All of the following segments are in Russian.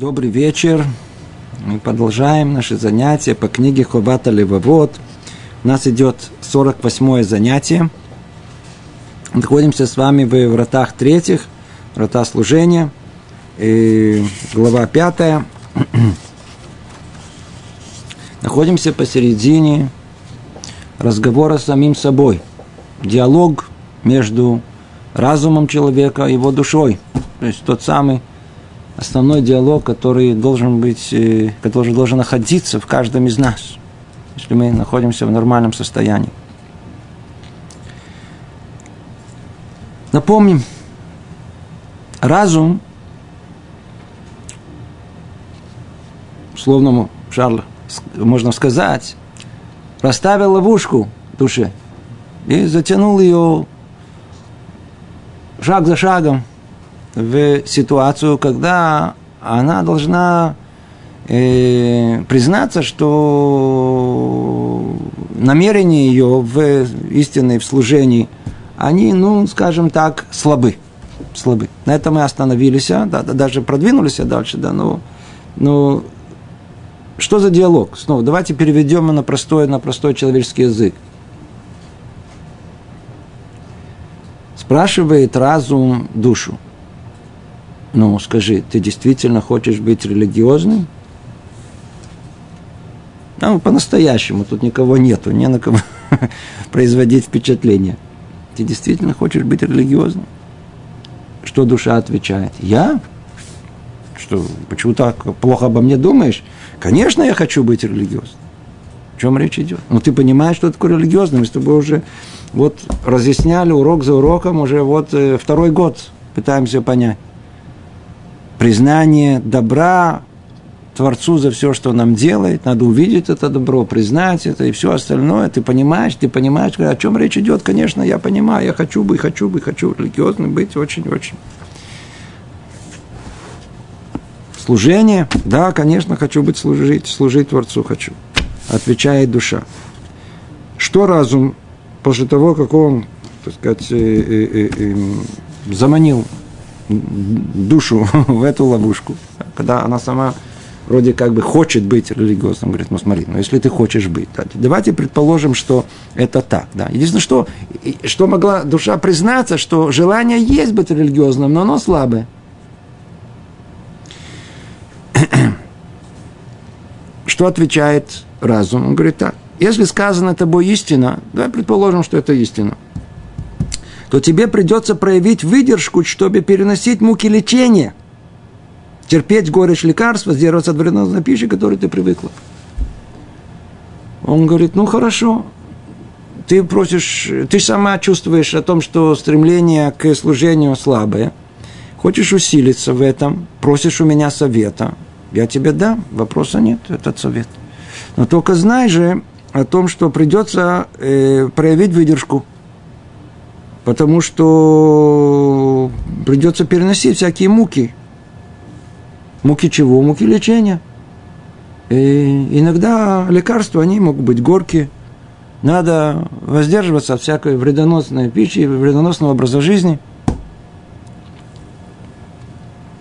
Добрый вечер. Мы продолжаем наши занятия по книге Хобата Левовод. У нас идет 48 занятие. Находимся с вами в вратах третьих, врата служения, и глава пятая. Находимся посередине разговора с самим собой. Диалог между разумом человека и его душой. То есть тот самый основной диалог, который должен быть, э, который должен находиться в каждом из нас, если мы находимся в нормальном состоянии. Напомним, разум, словному Шарла, можно сказать, расставил ловушку душе и затянул ее шаг за шагом в ситуацию, когда она должна э, признаться, что намерения ее в истинной в служении, они, ну, скажем так, слабы. слабы. На этом мы остановились, а, да, да, даже продвинулись дальше, да, но, но что за диалог? Снова, давайте переведем на простой, на простой человеческий язык. Спрашивает разум душу – ну, скажи, ты действительно хочешь быть религиозным? Ну, по-настоящему, тут никого нету, не на кого производить впечатление. Ты действительно хочешь быть религиозным? Что душа отвечает? Я? Что, почему так плохо обо мне думаешь? Конечно, я хочу быть религиозным. О чем речь идет? Ну, ты понимаешь, что такое религиозным? Мы с тобой уже вот разъясняли урок за уроком, уже вот э, второй год пытаемся понять признание добра Творцу за все, что он нам делает, надо увидеть это добро, признать это и все остальное. Ты понимаешь, ты понимаешь, о чем речь идет, конечно, я понимаю, я хочу быть, хочу быть, хочу религиозным быть очень-очень. Служение, да, конечно, хочу быть служить, служить Творцу хочу. Отвечает душа. Что разум после того, как он, так сказать, э, э, э, заманил душу в эту ловушку, когда она сама вроде как бы хочет быть религиозным, говорит, ну смотри, ну если ты хочешь быть, да, давайте предположим, что это так, да. Единственное, что, что могла душа признаться, что желание есть быть религиозным, но оно слабое. Что отвечает разум? Он говорит так, если сказано тобой истина, давай предположим, что это истина – то тебе придется проявить выдержку, чтобы переносить муки лечения, терпеть горечь лекарства, сдерживаться от вредоносной пищи, к которой ты привыкла. Он говорит, ну хорошо, ты просишь, ты сама чувствуешь о том, что стремление к служению слабое, хочешь усилиться в этом, просишь у меня совета, я тебе дам, вопроса нет, этот совет. Но только знай же о том, что придется э, проявить выдержку – потому что придется переносить всякие муки. Муки чего? Муки лечения. И иногда лекарства, они могут быть горькие. Надо воздерживаться от всякой вредоносной пищи, вредоносного образа жизни.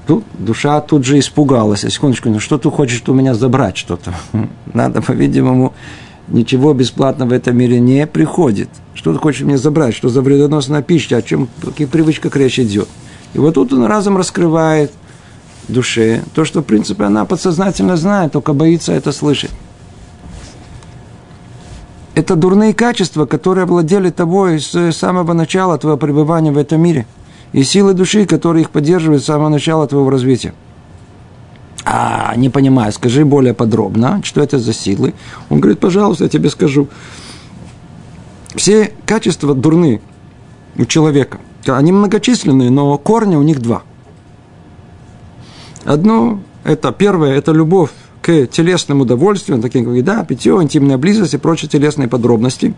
Тут душа тут же испугалась. Секундочку, ну что ты хочешь у меня забрать что-то? Надо, по-видимому, ничего бесплатно в этом мире не приходит. Что ты хочешь мне забрать? Что за вредоносная пища? О чем, о каких привычках речь идет? И вот тут он разом раскрывает душе то, что, в принципе, она подсознательно знает, только боится это слышать. Это дурные качества, которые овладели тобой с самого начала твоего пребывания в этом мире. И силы души, которые их поддерживают с самого начала твоего развития. А, не понимаю, скажи более подробно, что это за силы. Он говорит, пожалуйста, я тебе скажу. Все качества дурны у человека. Они многочисленные, но корни у них два. Одно, это первое, это любовь к телесным удовольствиям, таким как еда, питье, интимная близость и прочие телесные подробности.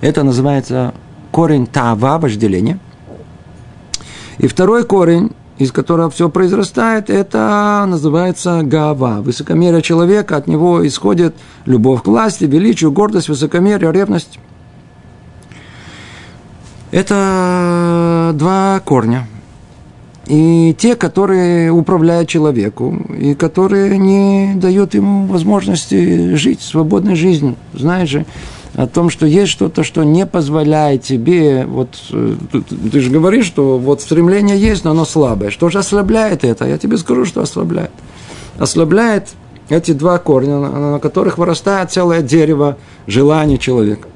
Это называется корень тава, вожделение. И второй корень из которого все произрастает, это называется гава. Высокомерие человека, от него исходит любовь к власти, величию, гордость, высокомерие, ревность. Это два корня. и те, которые управляют человеку, и которые не дают ему возможности жить свободной жизнью. Знаешь же, о том, что есть что-то, что не позволяет тебе, вот э, ты, ты же говоришь, что вот стремление есть, но оно слабое. Что же ослабляет это? Я тебе скажу, что ослабляет. Ослабляет эти два корня, на которых вырастает целое дерево желаний человека,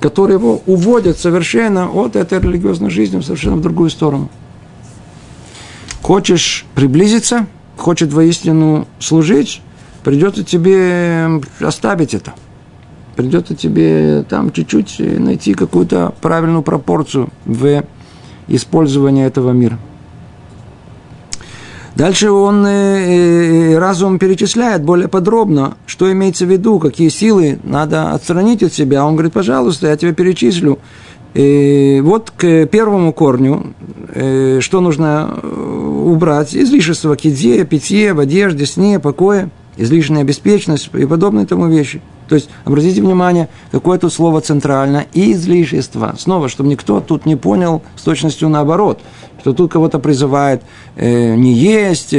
которые его уводят совершенно от этой религиозной жизни совершенно в другую сторону. Хочешь приблизиться, хочет воистину служить, придется тебе оставить это. Придется тебе там чуть-чуть найти какую-то правильную пропорцию в использовании этого мира. Дальше он э, э, разум перечисляет более подробно, что имеется в виду, какие силы надо отстранить от себя. Он говорит, пожалуйста, я тебе перечислю. И вот к первому корню, э, что нужно э, убрать? Излишество к еде, питье, в одежде, сне, покое, излишняя беспечность и подобные тому вещи. То есть, обратите внимание, какое тут слово центрально – излишество. Снова, чтобы никто тут не понял с точностью наоборот, что тут кого-то призывает э, не есть, э,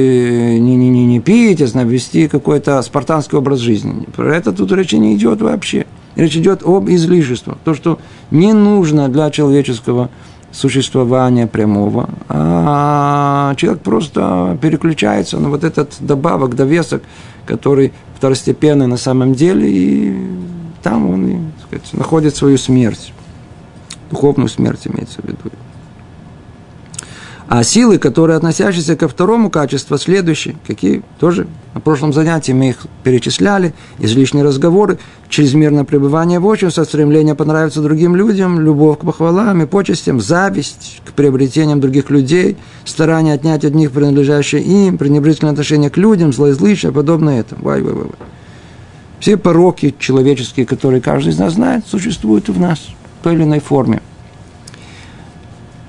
не, не, не, не пить, а вести какой-то спартанский образ жизни. Про это тут речи не идет вообще. Речь идет об излишестве. То, что не нужно для человеческого существования прямого, а человек просто переключается на вот этот добавок, довесок, который второстепенный на самом деле, и там он так сказать, находит свою смерть. Духовную смерть имеется в виду. А силы, которые относящиеся ко второму качеству, следующие, какие тоже на прошлом занятии мы их перечисляли, излишние разговоры, чрезмерное пребывание в обществе, стремление понравиться другим людям, любовь к похвалам и почестям, зависть к приобретениям других людей, старание отнять от них принадлежащее им, пренебрежительное отношение к людям, злоязлычие, подобное этому. Вай, вай, вай. Все пороки человеческие, которые каждый из нас знает, существуют и в нас в той или иной форме –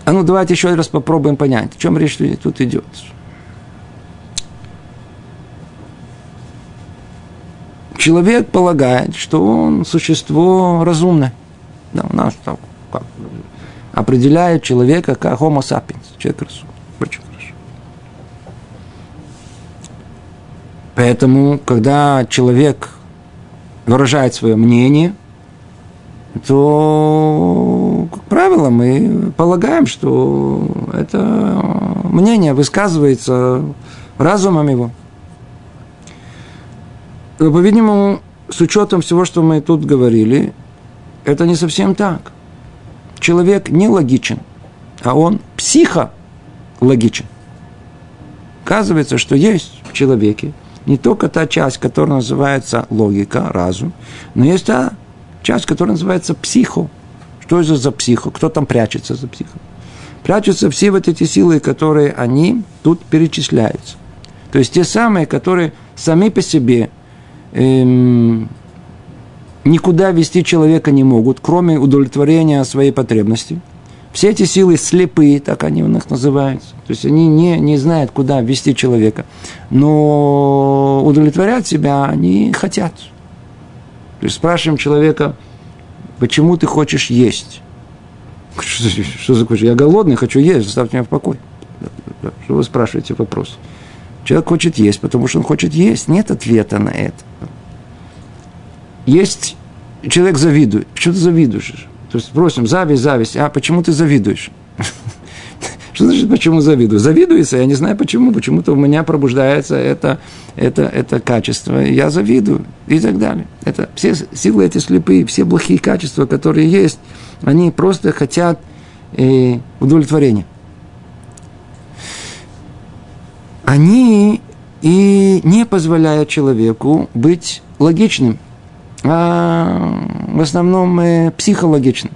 а ну давайте еще раз попробуем понять, о чем речь тут идет. Человек полагает, что он существо разумное. Да, у нас так, как, определяет человека как homo sapiens, человек разумный. Очень хорошо. Поэтому, когда человек выражает свое мнение – то, как правило, мы полагаем, что это мнение высказывается разумом его. Но, по-видимому, с учетом всего, что мы тут говорили, это не совсем так. Человек не логичен, а он психологичен. Оказывается, что есть в человеке не только та часть, которая называется логика, разум, но есть та часть, которая называется психо. Что это за психо? Кто там прячется за психо? Прячутся все вот эти силы, которые они тут перечисляются. То есть те самые, которые сами по себе эм, никуда вести человека не могут, кроме удовлетворения своей потребности. Все эти силы слепые, так они у них называются. То есть они не, не знают, куда вести человека. Но удовлетворять себя они хотят. То есть спрашиваем человека, почему ты хочешь есть? Что, что за Я голодный, хочу есть, оставьте меня в покое. Что вы спрашиваете вопрос? Человек хочет есть, потому что он хочет есть. Нет ответа на это. Есть человек завидует. Почему ты завидуешь? То есть просим, зависть, зависть. А почему ты завидуешь? Что значит, почему завидую? Завидуется, я не знаю почему. Почему-то у меня пробуждается это, это, это качество. Я завидую и так далее. Это все силы эти слепые, все плохие качества, которые есть, они просто хотят э, удовлетворения. Они и не позволяют человеку быть логичным, а в основном э, психологичным.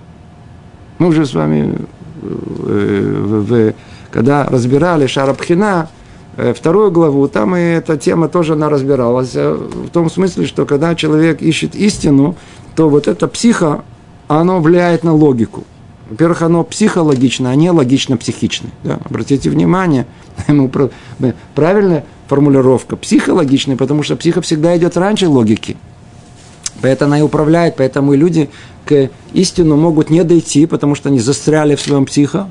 Мы уже с вами в, в, когда разбирали Шарабхина, э, вторую главу, там и эта тема тоже она разбиралась. Э, в том смысле, что когда человек ищет истину, то вот это психо, оно влияет на логику. Во-первых, оно психологично, а не логично-психично. Да? Обратите внимание, правильная формулировка, психологичная, потому что психо всегда идет раньше логики. Поэтому она и управляет, поэтому и люди к истину могут не дойти, потому что они застряли в своем психо.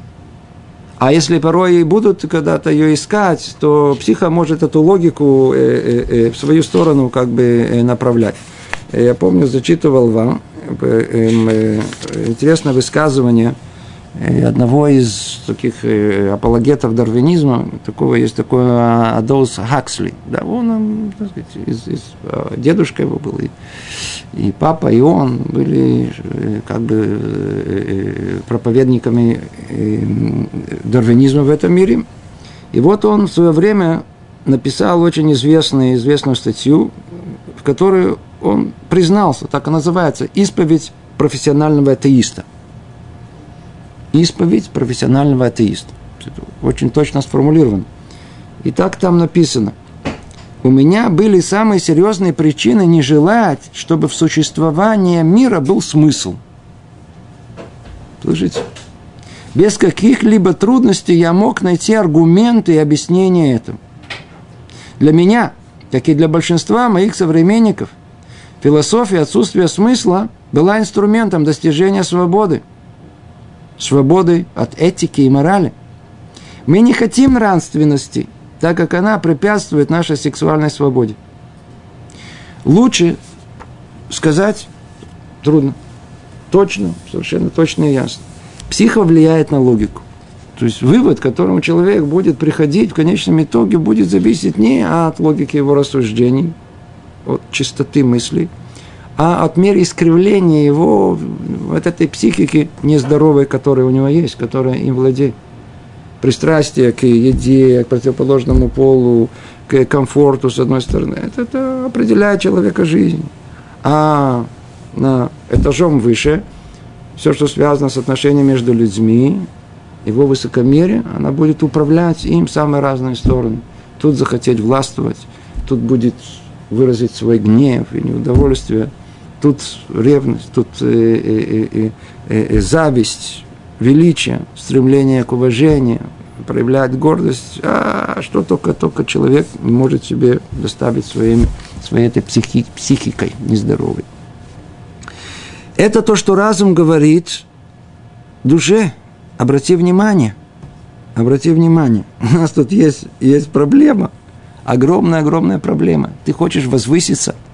А если порой и будут когда-то ее искать, то психа может эту логику э, э, э, в свою сторону как бы направлять. Я помню, зачитывал вам эм, интересное высказывание – одного из таких э, апологетов дарвинизма, такого есть такой а, Адолс Хаксли. Да, он, так сказать, из, из, дедушка его был, и, и папа, и он были э, как бы э, проповедниками дарвинизма в этом мире. И вот он в свое время написал очень известную, известную статью, в которой он признался, так и называется, «Исповедь профессионального атеиста» исповедь профессионального атеиста. Очень точно сформулировано. И так там написано. У меня были самые серьезные причины не желать, чтобы в существовании мира был смысл. Слышите? Без каких-либо трудностей я мог найти аргументы и объяснения этому. Для меня, как и для большинства моих современников, философия отсутствия смысла была инструментом достижения свободы – свободы от этики и морали. Мы не хотим нравственности, так как она препятствует нашей сексуальной свободе. Лучше сказать трудно. Точно, совершенно точно и ясно. Психо влияет на логику. То есть вывод, к которому человек будет приходить, в конечном итоге будет зависеть не от логики его рассуждений, от чистоты мыслей, а от меры искривления его, вот этой психики нездоровой, которая у него есть, которая им владеет. Пристрастие к еде, к противоположному полу, к комфорту, с одной стороны. Это, это определяет человека жизнь. А на этажом выше, все, что связано с отношением между людьми, его высокомерие, она будет управлять им в самые разные стороны. Тут захотеть властвовать, тут будет выразить свой гнев и неудовольствие – тут ревность, тут э, э, э, э, зависть, величие, стремление к уважению, проявляет гордость, а что только, только человек может себе доставить своими, своей этой психи, психикой нездоровой. Это то, что разум говорит душе. Обрати внимание. Обрати внимание. У нас тут есть, есть проблема. Огромная-огромная проблема. Ты хочешь возвыситься –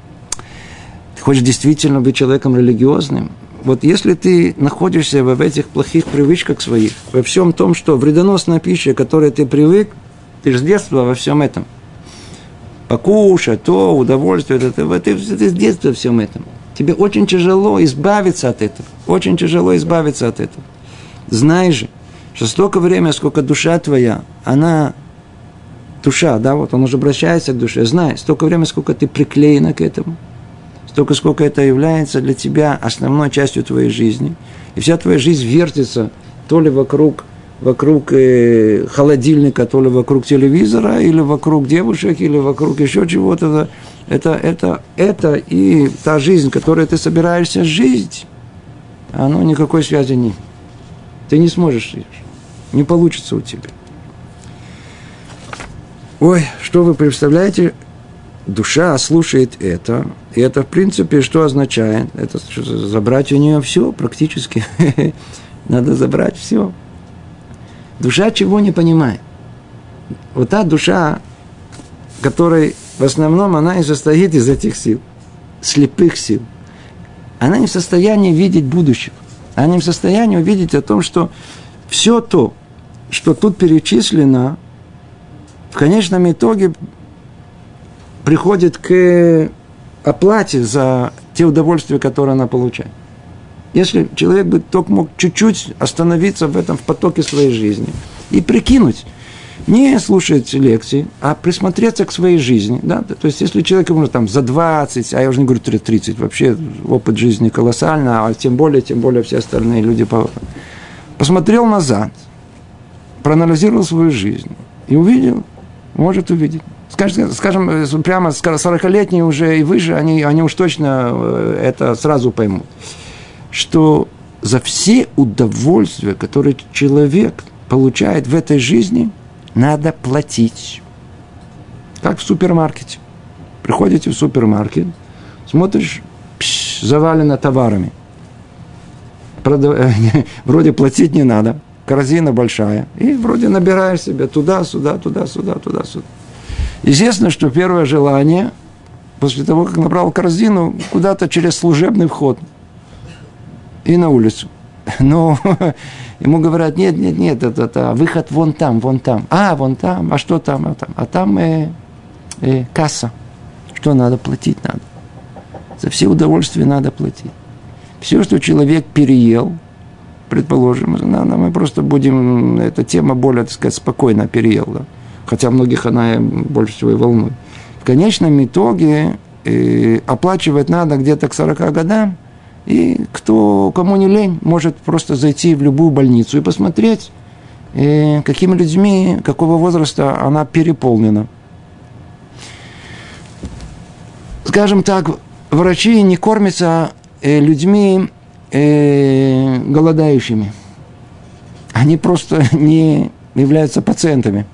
хочешь действительно быть человеком религиозным, вот если ты находишься в этих плохих привычках своих, во всем том, что вредоносная пища, к которой ты привык, ты же с детства во всем этом. Покушать, то, удовольствие, это, это, ты, ты с детства во всем этом. Тебе очень тяжело избавиться от этого. Очень тяжело избавиться от этого. Знай же, что столько времени, сколько душа твоя, она душа, да, вот он уже обращается к душе, знай, столько времени, сколько ты приклеена к этому – столько, сколько это является для тебя основной частью твоей жизни. И вся твоя жизнь вертится то ли вокруг, вокруг э, холодильника, то ли вокруг телевизора, или вокруг девушек, или вокруг еще чего-то. Это, это, это и та жизнь, которой ты собираешься жить, оно никакой связи не Ты не сможешь. Не получится у тебя. Ой, что вы представляете, душа слушает это, и это, в принципе, что означает? Это забрать у нее все практически. Надо забрать все. Душа чего не понимает? Вот та душа, которая в основном она и состоит из этих сил, слепых сил. Она не в состоянии видеть будущего. Она не в состоянии увидеть о том, что все то, что тут перечислено, в конечном итоге приходит к оплате за те удовольствия, которые она получает. Если человек бы только мог чуть-чуть остановиться в этом в потоке своей жизни и прикинуть, не слушать лекции, а присмотреться к своей жизни. Да? То есть, если человек ему там за 20, а я уже не говорю 30, вообще опыт жизни колоссальный, а тем более, тем более все остальные люди посмотрел назад, проанализировал свою жизнь и увидел, может увидеть, скажем, скажем э, прямо 40-летние уже и выше, они, они уж точно э, это сразу поймут, что за все удовольствия, которые человек получает в этой жизни, надо платить. Как в супермаркете. Приходите в супермаркет, смотришь, пш, завалено товарами. Продав... Вроде платить не надо. корзина большая, и вроде набираешь себе туда-сюда, туда-сюда, туда-сюда. Естественно, что первое желание, после того, как набрал корзину, куда-то через служебный вход и на улицу. Но ему говорят, нет, нет, нет, это, это выход вон там, вон там. А, вон там, а что там, а там? А там э, э, касса. Что надо платить надо. За все удовольствия надо платить. Все, что человек переел, предположим, мы просто будем, эта тема более, так сказать, спокойно переел, да? Хотя многих она больше всего и волнует. В конечном итоге э, оплачивать надо где-то к 40 годам, и кто, кому не лень, может просто зайти в любую больницу и посмотреть, э, какими людьми, какого возраста она переполнена. Скажем так, врачи не кормятся э, людьми э, голодающими. Они просто не являются пациентами.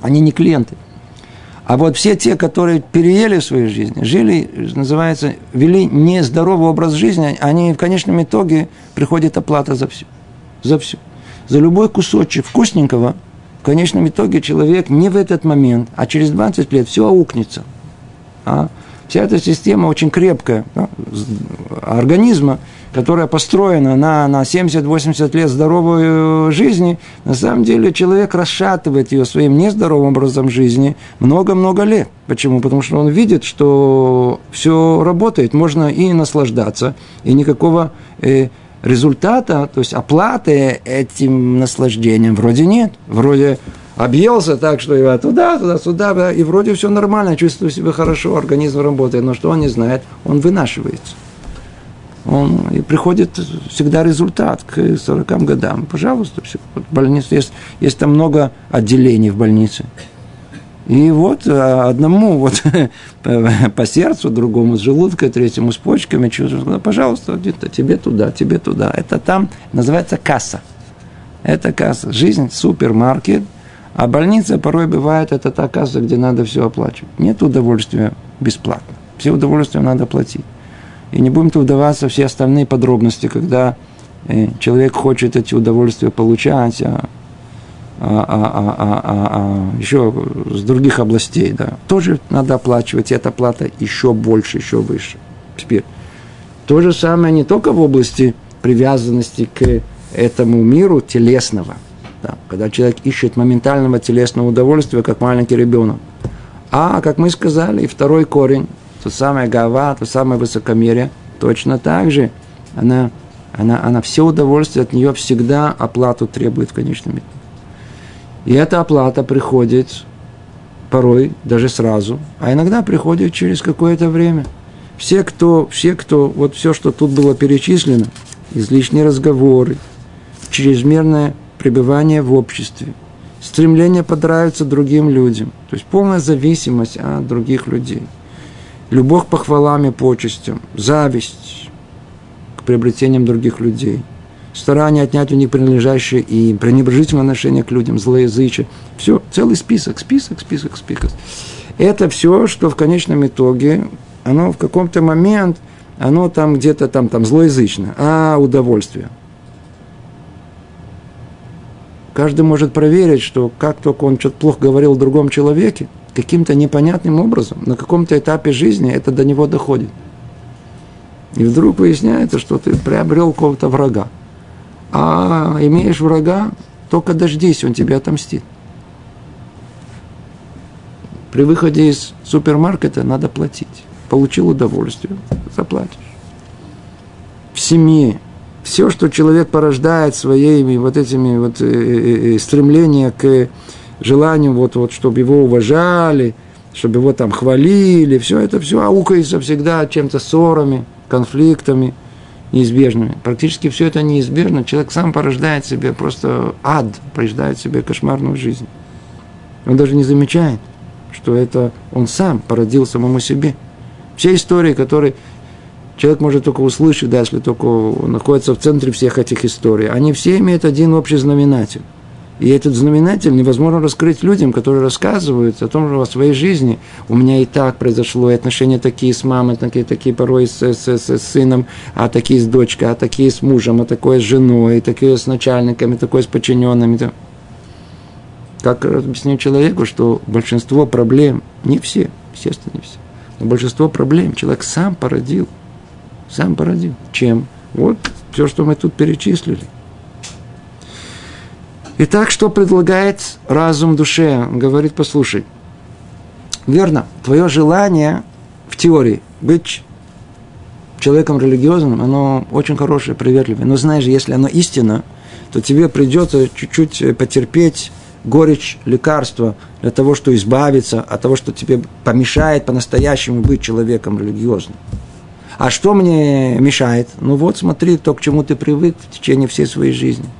Они не клиенты. А вот все те, которые переели в своей жизни, жили, называется, вели нездоровый образ жизни, они в конечном итоге приходит оплата за все. За все. За любой кусочек вкусненького, в конечном итоге человек не в этот момент, а через 20 лет все аукнется. А? Вся эта система очень крепкая да, организма, которая построена на, на 70-80 лет здоровой жизни, на самом деле человек расшатывает ее своим нездоровым образом жизни много-много лет. Почему? Потому что он видит, что все работает, можно и наслаждаться, и никакого э, результата, то есть оплаты этим наслаждением вроде нет. Вроде объелся так, что его туда, туда, сюда, и вроде все нормально, чувствую себя хорошо, организм работает, но что он не знает, он вынашивается он, и приходит всегда результат к 40 годам. Пожалуйста, все. Вот больница, есть, есть там много отделений в больнице. И вот а, одному вот по сердцу, другому с желудкой, третьему с почками, чувствую, пожалуйста, где-то тебе туда, тебе туда. Это там называется касса. Это касса. Жизнь супермаркет, а больница порой бывает, это та касса, где надо все оплачивать. Нет удовольствия бесплатно. Все удовольствия надо платить. И не будем тут вдаваться в все остальные подробности, когда э, человек хочет эти удовольствия получать, а, а, а, а, а, а, еще с других областей, да, тоже надо оплачивать, и эта плата еще больше, еще выше. Теперь, то же самое не только в области привязанности к этому миру телесного, да, когда человек ищет моментального телесного удовольствия, как маленький ребенок. А, как мы сказали, и второй корень, то самое гава, то самое высокомерие, точно так же она, она, она все удовольствие от нее всегда оплату требует в конечном итоге. И эта оплата приходит порой даже сразу, а иногда приходит через какое-то время. Все, кто, все, кто, вот все, что тут было перечислено, излишние разговоры, чрезмерное пребывание в обществе, стремление понравиться другим людям, то есть полная зависимость от других людей – любовь похвалам и почестям, зависть к приобретениям других людей, старание отнять у них принадлежащее им, пренебрежительное отношение к людям, злоязычие. Все, целый список, список, список, список. Это все, что в конечном итоге, оно в каком-то момент, оно там где-то там, там злоязычно, а удовольствие. Каждый может проверить, что как только он что-то плохо говорил о другом человеке, каким-то непонятным образом, на каком-то этапе жизни это до него доходит. И вдруг выясняется, что ты приобрел какого-то врага. А имеешь врага, только дождись, он тебе отомстит. При выходе из супермаркета надо платить. Получил удовольствие, заплатишь. В семье все, что человек порождает своими вот этими вот э, э, э, стремления к желанием, вот, вот, чтобы его уважали, чтобы его там хвалили, все это все аукается всегда чем-то ссорами, конфликтами неизбежными. Практически все это неизбежно. Человек сам порождает себе просто ад, порождает себе кошмарную жизнь. Он даже не замечает, что это он сам породил самому себе. Все истории, которые человек может только услышать, да, если только находится в центре всех этих историй, они все имеют один общий знаменатель – И этот знаменатель невозможно раскрыть людям, которые рассказывают о том, что о своей жизни у меня и так произошло, и отношения такие с мамой, такие, такие порой с, с, с, с сыном, а такие с дочкой, а такие с мужем, а такое с женой, и такие с начальниками, такое с подчиненными. Как объяснить человеку, что большинство проблем, не все, естественно, не все, но большинство проблем человек сам породил, сам породил. Чем? Вот все, что мы тут перечислили. Итак, что предлагает разум душе? Он говорит, послушай, верно, твое желание в теории быть человеком религиозным, оно очень хорошее, приветливое. Но знаешь, если оно истинно, то тебе придется чуть-чуть потерпеть горечь лекарства для того, чтобы избавиться от того, что тебе помешает по-настоящему быть человеком религиозным. А что мне мешает? Ну вот смотри, то, к чему ты привык в течение всей своей жизни –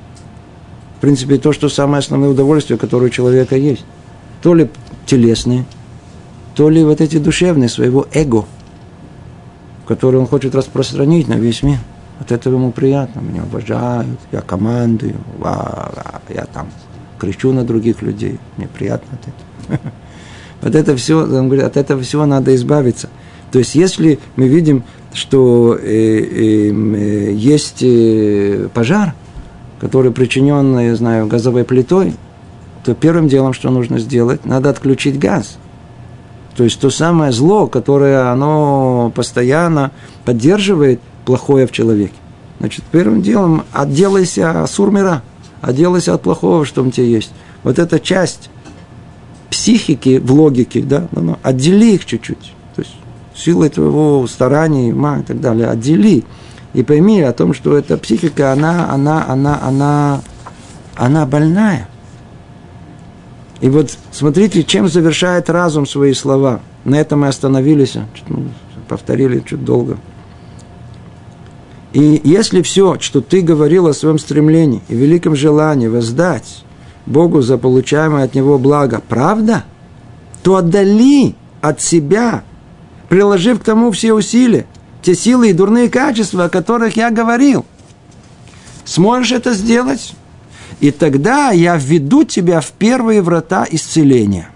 в принципе, то, что самое основное удовольствие, которое у человека есть. То ли телесные, то ли вот эти душевные, своего эго, который он хочет распространить на весь мир. От этого ему приятно, меня уважают, я командую, я там кричу на других людей, мне приятно от этого. Вот это все, он говорит, от этого всего надо избавиться. То есть, если мы видим, что э, э, э, есть э, пожар – который причинен, я знаю, газовой плитой, то первым делом, что нужно сделать, надо отключить газ. То есть то самое зло, которое оно постоянно поддерживает плохое в человеке. Значит, первым делом отделайся от сурмира, отделайся от плохого, что у тебя есть. Вот эта часть психики в логике, да, ну, ну, отдели их чуть-чуть. То есть силой твоего старания, ума и так далее, отдели и пойми о том, что эта психика, она, она, она, она, она больная. И вот смотрите, чем завершает разум свои слова. На этом мы остановились, ну, повторили чуть долго. И если все, что ты говорил о своем стремлении и великом желании воздать Богу за получаемое от Него благо, правда, то отдали от себя, приложив к тому все усилия, те силы и дурные качества, о которых я говорил. Сможешь это сделать? И тогда я введу тебя в первые врата исцеления.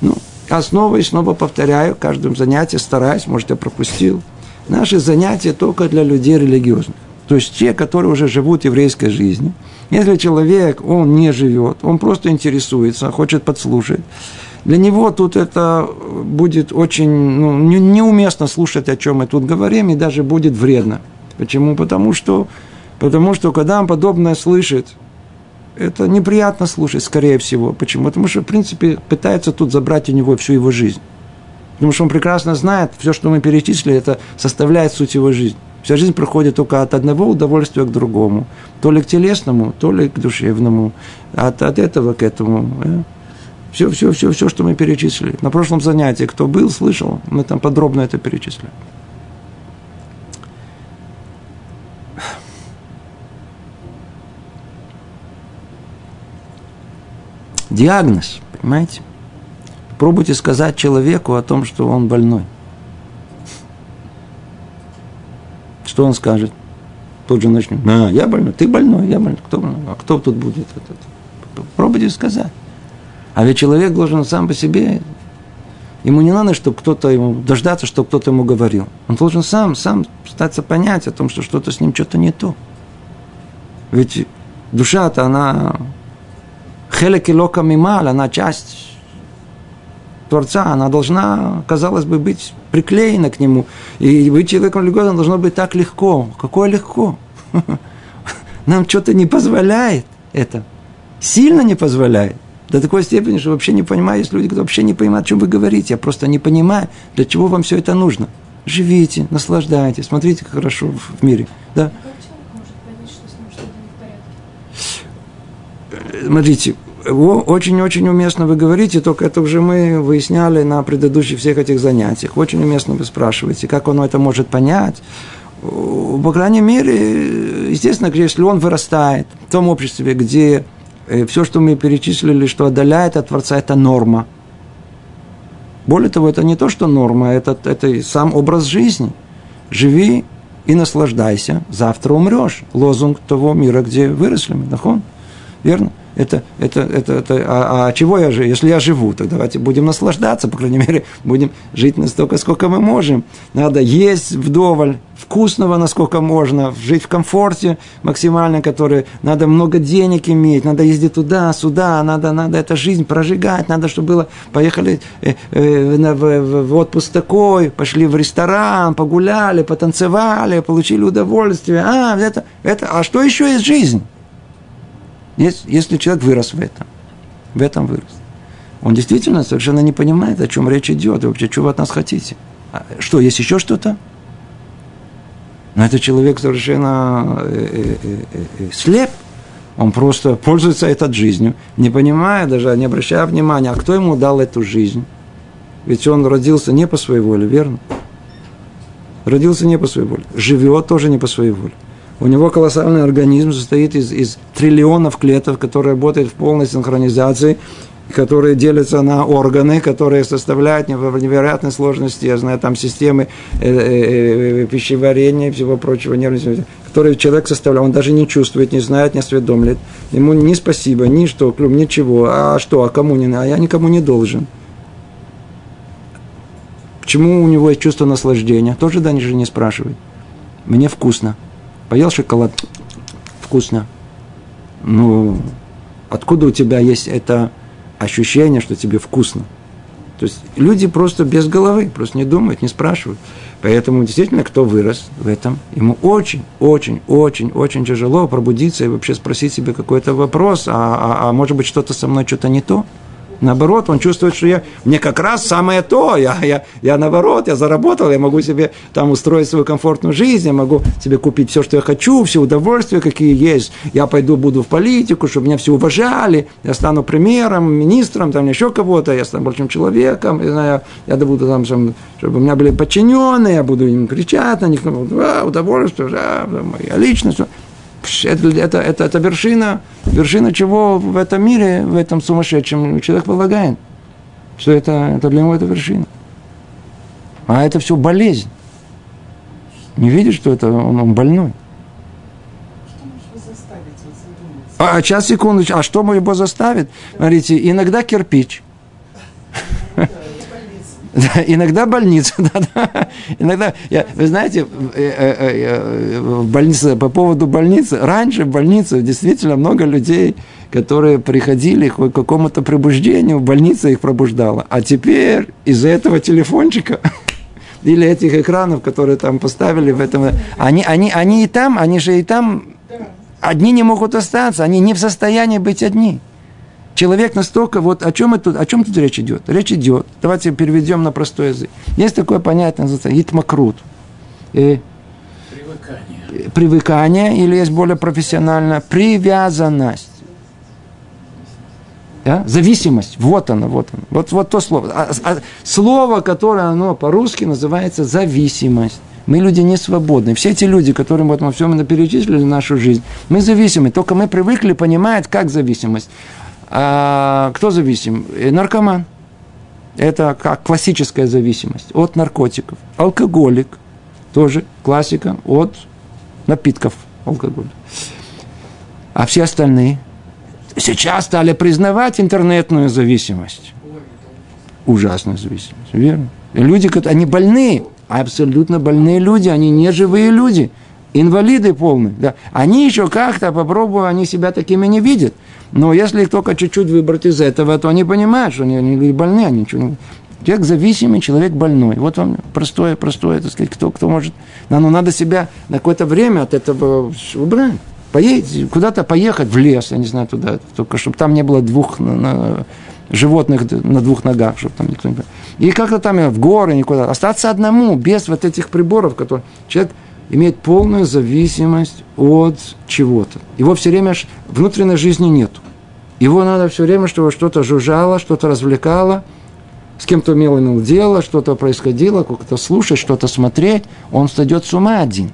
Ну, я снова и снова повторяю, каждым занятии стараюсь, может, я пропустил. Наши занятия только для людей религиозных. То есть те, которые уже живут еврейской жизнью. Если человек, он не живет, он просто интересуется, хочет подслушать, для него тут это будет очень ну, неуместно слушать, о чем мы тут говорим, и даже будет вредно. Почему? Потому что, потому что когда он подобное слышит, это неприятно слушать, скорее всего. Почему? Потому что, в принципе, пытается тут забрать у него всю его жизнь. Потому что он прекрасно знает, все, что мы перечислили, это составляет суть его жизни. Вся жизнь проходит только от одного удовольствия к другому. То ли к телесному, то ли к душевному. От, от этого к этому. Все, все, все, все, что мы перечислили. На прошлом занятии, кто был, слышал, мы там подробно это перечислили. Диагноз, понимаете? Пробуйте сказать человеку о том, что он больной. Что он скажет? Тут же начнет. А, я больной, ты больной, я больной. Кто? А кто тут будет? Пробуйте сказать. А ведь человек должен сам по себе, ему не надо, чтобы кто-то ему, дождаться, чтобы кто-то ему говорил. Он должен сам, сам пытаться понять о том, что что-то с ним что-то не то. Ведь душа-то она хелеки лока мималь, она часть Творца, она должна, казалось бы, быть приклеена к нему. И быть человеком религиозным должно быть так легко. Какое легко? Нам что-то не позволяет это. Сильно не позволяет. До такой степени, что вообще не понимаю, есть люди, которые вообще не понимают, о чем вы говорите. Я просто не понимаю, для чего вам все это нужно. Живите, наслаждайтесь, смотрите, как хорошо в мире. Да? Смотрите, очень-очень уместно вы говорите, только это уже мы выясняли на предыдущих всех этих занятиях. Очень уместно вы спрашиваете, как он это может понять. По крайней мере, естественно, если он вырастает в том обществе, где все, что мы перечислили, что отдаляет от Творца, это норма. Более того, это не то, что норма, это, это сам образ жизни. Живи и наслаждайся, завтра умрешь. Лозунг того мира, где выросли мы, нахон. Верно? Это, это, это, это, а, а чего я же, если я живу, то давайте будем наслаждаться, по крайней мере, будем жить настолько, сколько мы можем. Надо есть вдоволь, вкусного, насколько можно, жить в комфорте максимально, который, надо много денег иметь, надо ездить туда, сюда, надо, надо эту жизнь прожигать, надо, чтобы было, поехали э, э, в, в, отпуск такой, пошли в ресторан, погуляли, потанцевали, получили удовольствие. А, это, это, а что еще есть жизнь? Если человек вырос в этом, в этом вырос, он действительно совершенно не понимает, о чем речь идет, и вообще, что вы от нас хотите. А что, есть еще что-то? Но этот человек совершенно э, э, э, слеп. Он просто пользуется этой жизнью, не понимая даже, не обращая внимания, а кто ему дал эту жизнь. Ведь он родился не по своей воле, верно? Родился не по своей воле. Живет тоже не по своей воле. У него колоссальный организм состоит из, из триллионов клеток, которые работают в полной синхронизации, которые делятся на органы, которые составляют невероятной сложности, я знаю, там системы э, э, э, пищеварения и всего прочего, нервной которые человек составляет, он даже не чувствует, не знает, не осведомлен. Ему ни спасибо, ни что, клюм, ничего. А что, а кому не, а я никому не должен. Почему у него есть чувство наслаждения? Тоже Дани же не спрашивает. Мне вкусно. Поел шоколад, вкусно. Ну, откуда у тебя есть это ощущение, что тебе вкусно? То есть люди просто без головы, просто не думают, не спрашивают. Поэтому действительно, кто вырос в этом, ему очень, очень, очень, очень тяжело пробудиться и вообще спросить себе какой-то вопрос, а, а, а может быть что-то со мной что-то не то. Наоборот, он чувствует, что я, мне как раз самое то, я, я, я наоборот, я заработал, я могу себе там устроить свою комфортную жизнь, я могу себе купить все, что я хочу, все удовольствия, какие есть. Я пойду, буду в политику, чтобы меня все уважали, я стану премьером, министром, там еще кого-то, я стану большим человеком, я, знаю, я буду там, чтобы у меня были подчиненные, я буду им кричать на них, а, удовольствие, а, моя личность. Это, это, это, вершина, вершина чего в этом мире, в этом сумасшедшем человек полагает. Что это, это для него это вершина. А это все болезнь. Не видишь, что это он, он больной. А, а сейчас, секундочку, а что его заставит? Смотрите, иногда кирпич – да, иногда больница, да, да. Иногда, я, вы знаете, э, э, э, в больнице, по поводу больницы, раньше в больнице действительно много людей, которые приходили к какому-то пробуждению, больница их пробуждала. А теперь из-за этого телефончика или этих экранов, которые там поставили в этом, они, они, они и там, они же и там, одни не могут остаться, они не в состоянии быть одни. Человек настолько, вот о чем, это, о чем тут речь идет? Речь идет, давайте переведем на простой язык. Есть такое понятие, называется гитмакрут. И привыкание. Привыкание, или есть более профессионально, привязанность. Да? Зависимость. Вот оно, вот оно. Вот, вот то слово. А, а, слово, которое оно по-русски называется зависимость. Мы люди не свободны. Все эти люди, которым вот мы все мы перечислили нашу жизнь, мы зависимы. Только мы привыкли понимать, как зависимость. А кто зависим? Э, наркоман. Это как классическая зависимость от наркотиков. Алкоголик. Тоже классика от напитков алкоголя. А все остальные сейчас стали признавать интернетную зависимость. Ужасную зависимость, верно? Люди, они больные, абсолютно больные люди, они не живые люди, инвалиды полные. Да. Они еще как-то попробуют, они себя такими не видят. Но если их только чуть-чуть выбрать из этого, то они понимают, что они, они больны, они ничего не... Человек зависимый, человек больной. Вот вам простое, простое, так сказать, кто, кто может... Но надо себя на какое-то время от этого убрать. Поедете, куда-то поехать в лес, я не знаю, туда, только чтобы там не было двух на, на, животных на двух ногах, чтобы там никто не... И как-то там в горы никуда. Остаться одному, без вот этих приборов, которые... Человек имеет полную зависимость от чего-то. Его все время внутренней жизни нет. Его надо все время, чтобы что-то жужжало, что-то развлекало, с кем-то имел, имел дело, что-то происходило, как-то слушать, что-то смотреть. Он сойдет с ума один.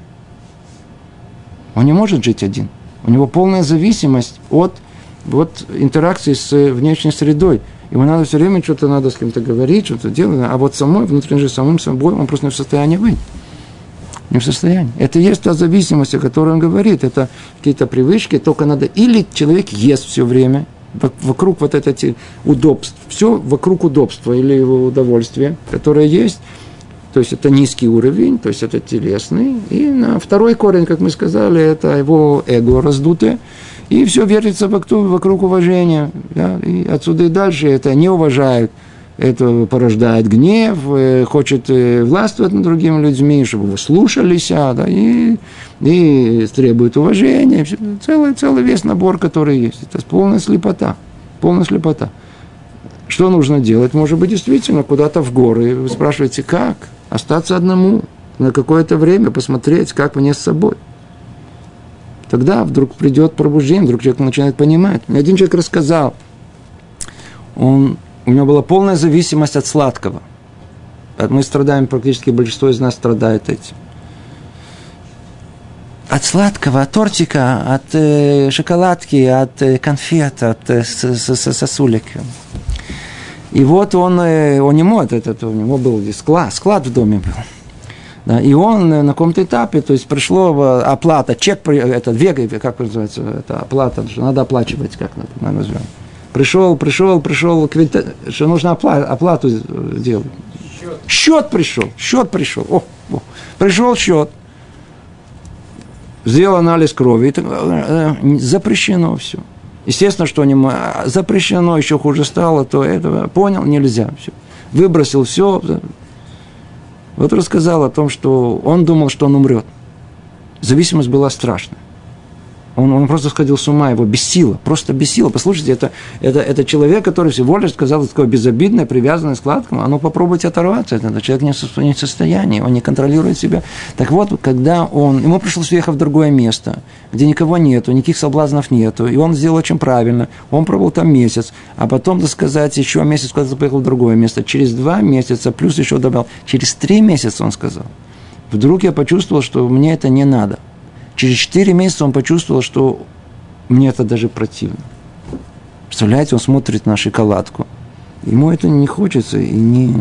Он не может жить один. У него полная зависимость от вот, интеракции с внешней средой. Ему надо все время что-то надо с кем-то говорить, что-то делать, а вот самой, внутренней же самым собой, он просто не в состоянии быть. Не в состоянии. Это есть та зависимость, о которой он говорит. Это какие-то привычки, только надо... Или человек ест все время, вокруг вот это удобств. Все вокруг удобства или его удовольствия, которое есть. То есть это низкий уровень, то есть это телесный. И на второй корень, как мы сказали, это его эго раздутое. И все вертится вокруг, вокруг уважения. Да? И отсюда и дальше это не уважают это порождает гнев, э, хочет э, властвовать над другими людьми, чтобы его слушались, а, да, и, и требует уважения. Целый, целый весь набор, который есть. Это полная слепота. Полная слепота. Что нужно делать? Может быть, действительно, куда-то в горы. Вы спрашиваете, как? Остаться одному на какое-то время, посмотреть, как мне с собой. Тогда вдруг придет пробуждение, вдруг человек начинает понимать. Мне один человек рассказал, он у него была полная зависимость от сладкого. Мы страдаем, практически большинство из нас страдает этим. От сладкого, от тортика, от э, шоколадки, от э, конфет, от э, сосулек. И вот он, э, он не мог, это, у него был склад, склад в доме был. Да, и он на каком-то этапе, то есть пришло оплата, чек, это вега, как называется, это оплата, надо оплачивать, как мы назовем пришел, пришел, пришел, что нужно оплату, оплату делать. Счет. счет пришел, счет пришел. О, о. Пришел счет. Сделал анализ крови. Это, э, запрещено все. Естественно, что не запрещено, еще хуже стало, то этого понял, нельзя. Все. Выбросил все. Вот рассказал о том, что он думал, что он умрет. Зависимость была страшная. Он, он просто сходил с ума, его бесило, просто бесило. Послушайте, это, это, это человек, который всего лишь сказал такое безобидное, привязанное к складкам, а ну попробуйте оторваться. Это, человек не в состоянии, он не контролирует себя. Так вот, когда он, ему пришлось уехать в другое место, где никого нету, никаких соблазнов нету, и он сделал очень правильно, он пробыл там месяц, а потом, так сказать, еще месяц куда-то поехал в другое место. Через два месяца, плюс еще добавил, через три месяца он сказал, вдруг я почувствовал, что мне это не надо – Через 4 месяца он почувствовал, что мне это даже противно. Представляете, он смотрит на шоколадку. Ему это не хочется и не...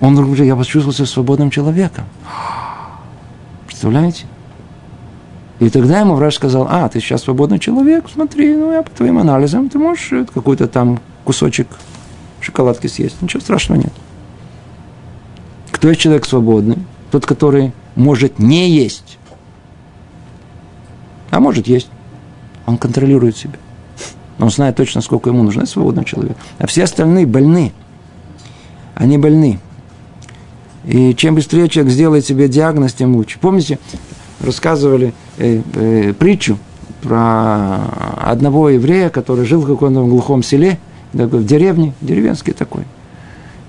Он уже, я почувствовал себя свободным человеком. Представляете? И тогда ему врач сказал, а, ты сейчас свободный человек, смотри, ну я по твоим анализам, ты можешь какой-то там кусочек шоколадки съесть. Ничего страшного нет. Кто есть человек свободный? Тот, который может не есть а может есть. Он контролирует себя. Он знает точно, сколько ему нужно. Это свободный человек. А все остальные больны. Они больны. И чем быстрее человек сделает себе диагноз, тем лучше. Помните, рассказывали э, э, притчу про одного еврея, который жил в каком-то глухом селе, в деревне, деревенский такой.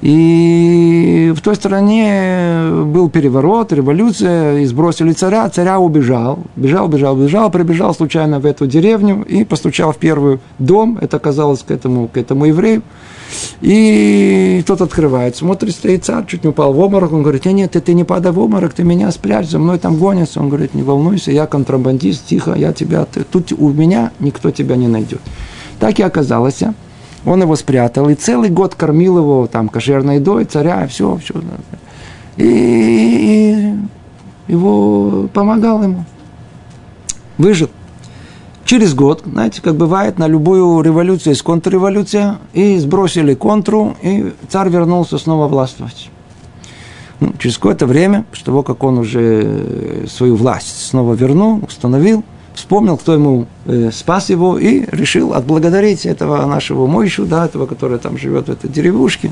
И в той стране был переворот, революция, и сбросили царя, царя убежал, бежал, бежал, бежал, прибежал случайно в эту деревню и постучал в первый дом, это оказалось к этому, к этому еврею, и тот открывает, смотрит, стоит царь, чуть не упал в обморок, он говорит, нет, нет, ты, ты не падай в обморок, ты меня спрячь, за мной там гонятся, он говорит, не волнуйся, я контрабандист, тихо, я тебя, ты, тут у меня никто тебя не найдет. Так и оказалось, он его спрятал, и целый год кормил его там кошерной едой, царя, все, все. И, его помогал ему. Выжил. Через год, знаете, как бывает, на любую революцию есть контрреволюция, и сбросили контру, и царь вернулся снова властвовать. Ну, через какое-то время, после того, как он уже свою власть снова вернул, установил – вспомнил, кто ему э, спас его, и решил отблагодарить этого нашего Мойшу, да, этого, который там живет в этой деревушке.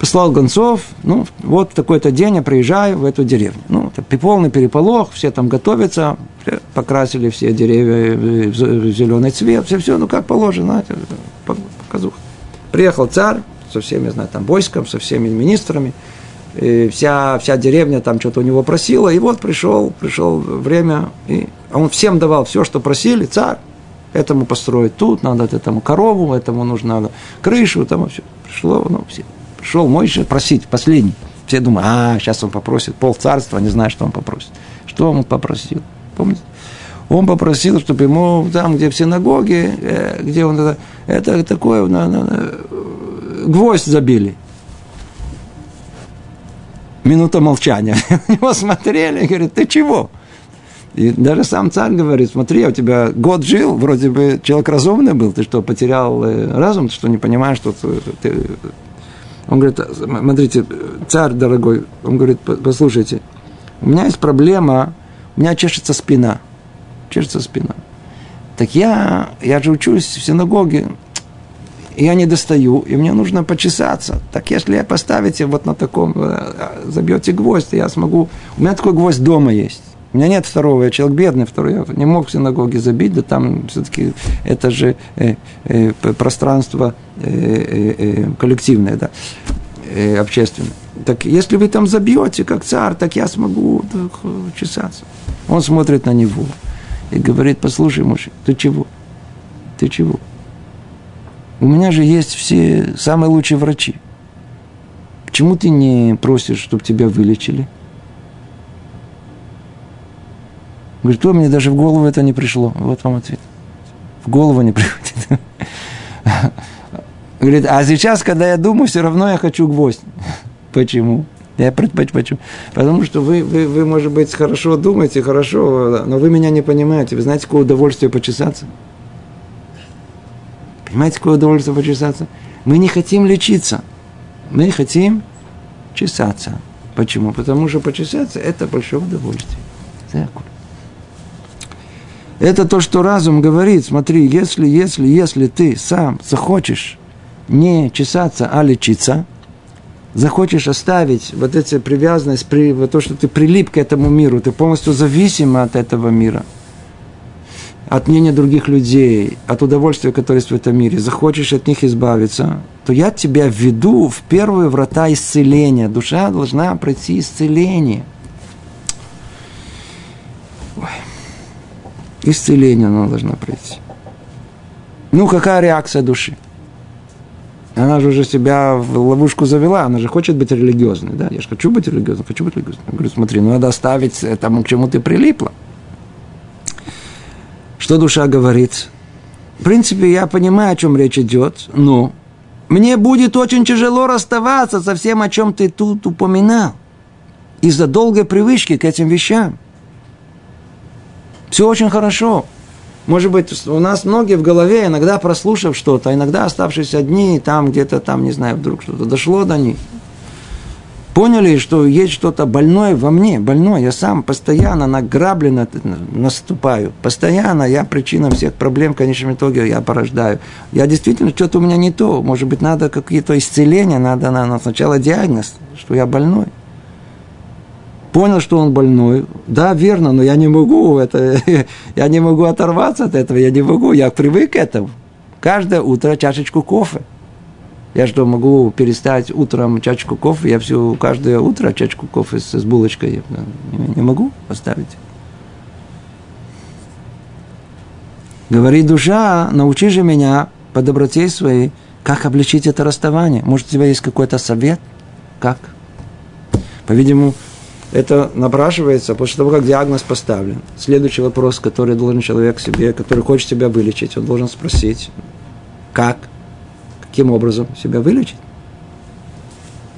Послал гонцов, ну, вот такой-то день я приезжаю в эту деревню. Ну, это полный переполох, все там готовятся, покрасили все деревья в зеленый цвет, все-все, ну, как положено, показуха. Приехал царь со всеми, знаю, там, войском, со всеми министрами, и вся, вся деревня там что-то у него просила, и вот пришел, пришел время, и он всем давал все, что просили, царь, этому построить тут, надо этому корову, этому нужно крышу, там все. Пришло, ну, все. Пришел Мойша просить, последний. Все думают, а, сейчас он попросит пол царства, не знаю, что он попросит. Что он попросил? Помните? Он попросил, чтобы ему там, где в синагоге, э, где он это, это такое, на, на, на, гвоздь забили – Минута молчания. На него смотрели и говорят, ты чего? И даже сам царь говорит, смотри, у тебя год жил, вроде бы человек разумный был, ты что, потерял э, разум, ты что, не понимаешь, что ты... Он говорит, смотрите, царь дорогой, он говорит, послушайте, у меня есть проблема, у меня чешется спина, чешется спина. Так я, я же учусь в синагоге, я не достаю, и мне нужно почесаться. Так если поставите вот на таком, э, забьете гвоздь, я смогу... У меня такой гвоздь дома есть. У меня нет второго, я человек бедный, второй, я не мог в синагоге забить, да там все-таки это же э, э, пространство э, э, э, коллективное, да, э, общественное. Так если вы там забьете, как царь, так я смогу так, чесаться. Он смотрит на него и говорит, послушай, Муж, ты чего? Ты чего? У меня же есть все самые лучшие врачи. Почему ты не просишь, чтобы тебя вылечили? Говорит, кто мне даже в голову это не пришло. Вот вам ответ. В голову не приходит. Говорит, а сейчас, когда я думаю, все равно я хочу гвоздь. Почему? Я почему? Потому что вы, вы, вы, может быть, хорошо думаете, хорошо, но вы меня не понимаете. Вы знаете, какое удовольствие почесаться? Понимаете, какое удовольствие почесаться? Мы не хотим лечиться. Мы хотим чесаться. Почему? Потому что почесаться – это большое удовольствие. Это то, что разум говорит. Смотри, если, если, если ты сам захочешь не чесаться, а лечиться, захочешь оставить вот эти привязанность, то, что ты прилип к этому миру, ты полностью зависим от этого мира – от мнения других людей, от удовольствия, которое есть в этом мире, захочешь от них избавиться, то я тебя введу в первые врата исцеления. Душа должна пройти исцеление. Ой. Исцеление она должна пройти. Ну, какая реакция души? Она же уже себя в ловушку завела, она же хочет быть религиозной, да? Я же хочу быть религиозной, хочу быть религиозной. Я говорю, смотри, ну надо оставить тому, к чему ты прилипла. Что душа говорит? В принципе, я понимаю, о чем речь идет, но мне будет очень тяжело расставаться со всем, о чем ты тут упоминал. Из-за долгой привычки к этим вещам. Все очень хорошо. Может быть, у нас многие в голове, иногда прослушав что-то, иногда оставшись одни, там где-то, там, не знаю, вдруг что-то дошло до них – поняли, что есть что-то больное во мне, больное. Я сам постоянно награбленно наступаю. Постоянно я причина всех проблем, в конечном итоге я порождаю. Я действительно, что-то у меня не то. Может быть, надо какие-то исцеления, надо, надо сначала диагноз, что я больной. Понял, что он больной. Да, верно, но я не могу, это, я не могу оторваться от этого, я не могу, я привык к этому. Каждое утро чашечку кофе. Я что, могу перестать утром чашку кофе? Я все каждое утро чашку кофе с, с булочкой не, не могу оставить. Говорит душа, научи же меня по доброте своей, как облегчить это расставание. Может, у тебя есть какой-то совет? Как? По-видимому, это напрашивается после того, как диагноз поставлен. Следующий вопрос, который должен человек себе, который хочет себя вылечить, он должен спросить, как каким образом себя вылечить?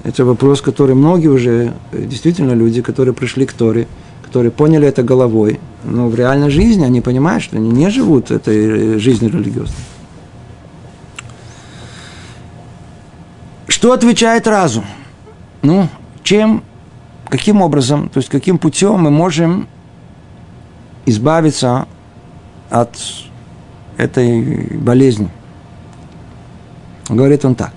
Это вопрос, который многие уже, э, действительно люди, которые пришли к Торе, которые поняли это головой, но в реальной жизни они понимают, что они не живут этой э, жизнью религиозной. Что отвечает разум? Ну, чем, каким образом, то есть каким путем мы можем избавиться от этой болезни? Говорит он так.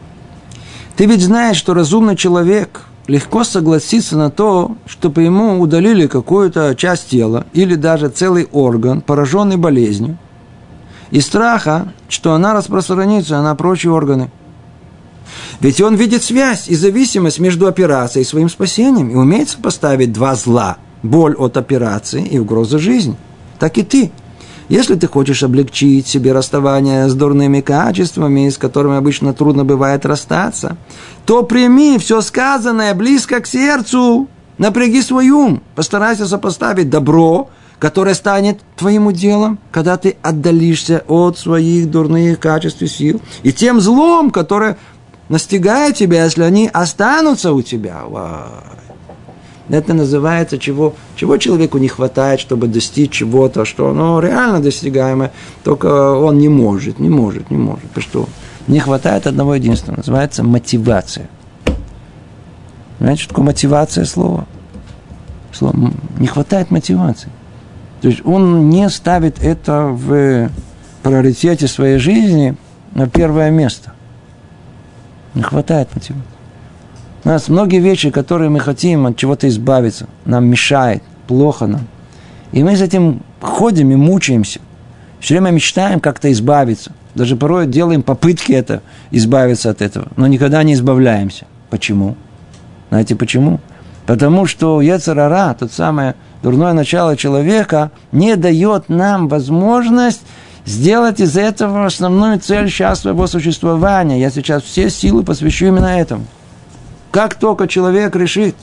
Ты ведь знаешь, что разумный человек легко согласится на то, чтобы ему удалили какую-то часть тела или даже целый орган, пораженный болезнью, и страха, что она распространится на прочие органы. Ведь он видит связь и зависимость между операцией и своим спасением и умеет сопоставить два зла – боль от операции и угроза жизни. Так и ты – если ты хочешь облегчить себе расставание с дурными качествами, с которыми обычно трудно бывает расстаться, то прими все сказанное близко к сердцу, напряги свой ум, постарайся сопоставить добро, которое станет твоим делом, когда ты отдалишься от своих дурных качеств и сил, и тем злом, которое настигает тебя, если они останутся у тебя. Это называется, чего, чего человеку не хватает, чтобы достичь чего-то, что оно реально достигаемое, только он не может, не может, не может. Потому что не хватает одного единственного, называется мотивация. Знаете, что такое мотивация слова? Слово, не хватает мотивации. То есть он не ставит это в приоритете своей жизни на первое место. Не хватает мотивации. У нас многие вещи, которые мы хотим от чего-то избавиться, нам мешает, плохо нам. И мы с этим ходим и мучаемся. Все время мечтаем как-то избавиться. Даже порой делаем попытки это, избавиться от этого, но никогда не избавляемся. Почему? Знаете почему? Потому что Ецарара, тот самое дурное начало человека, не дает нам возможность сделать из этого основную цель счастливого существования. Я сейчас все силы посвящу именно этому. Как только человек решит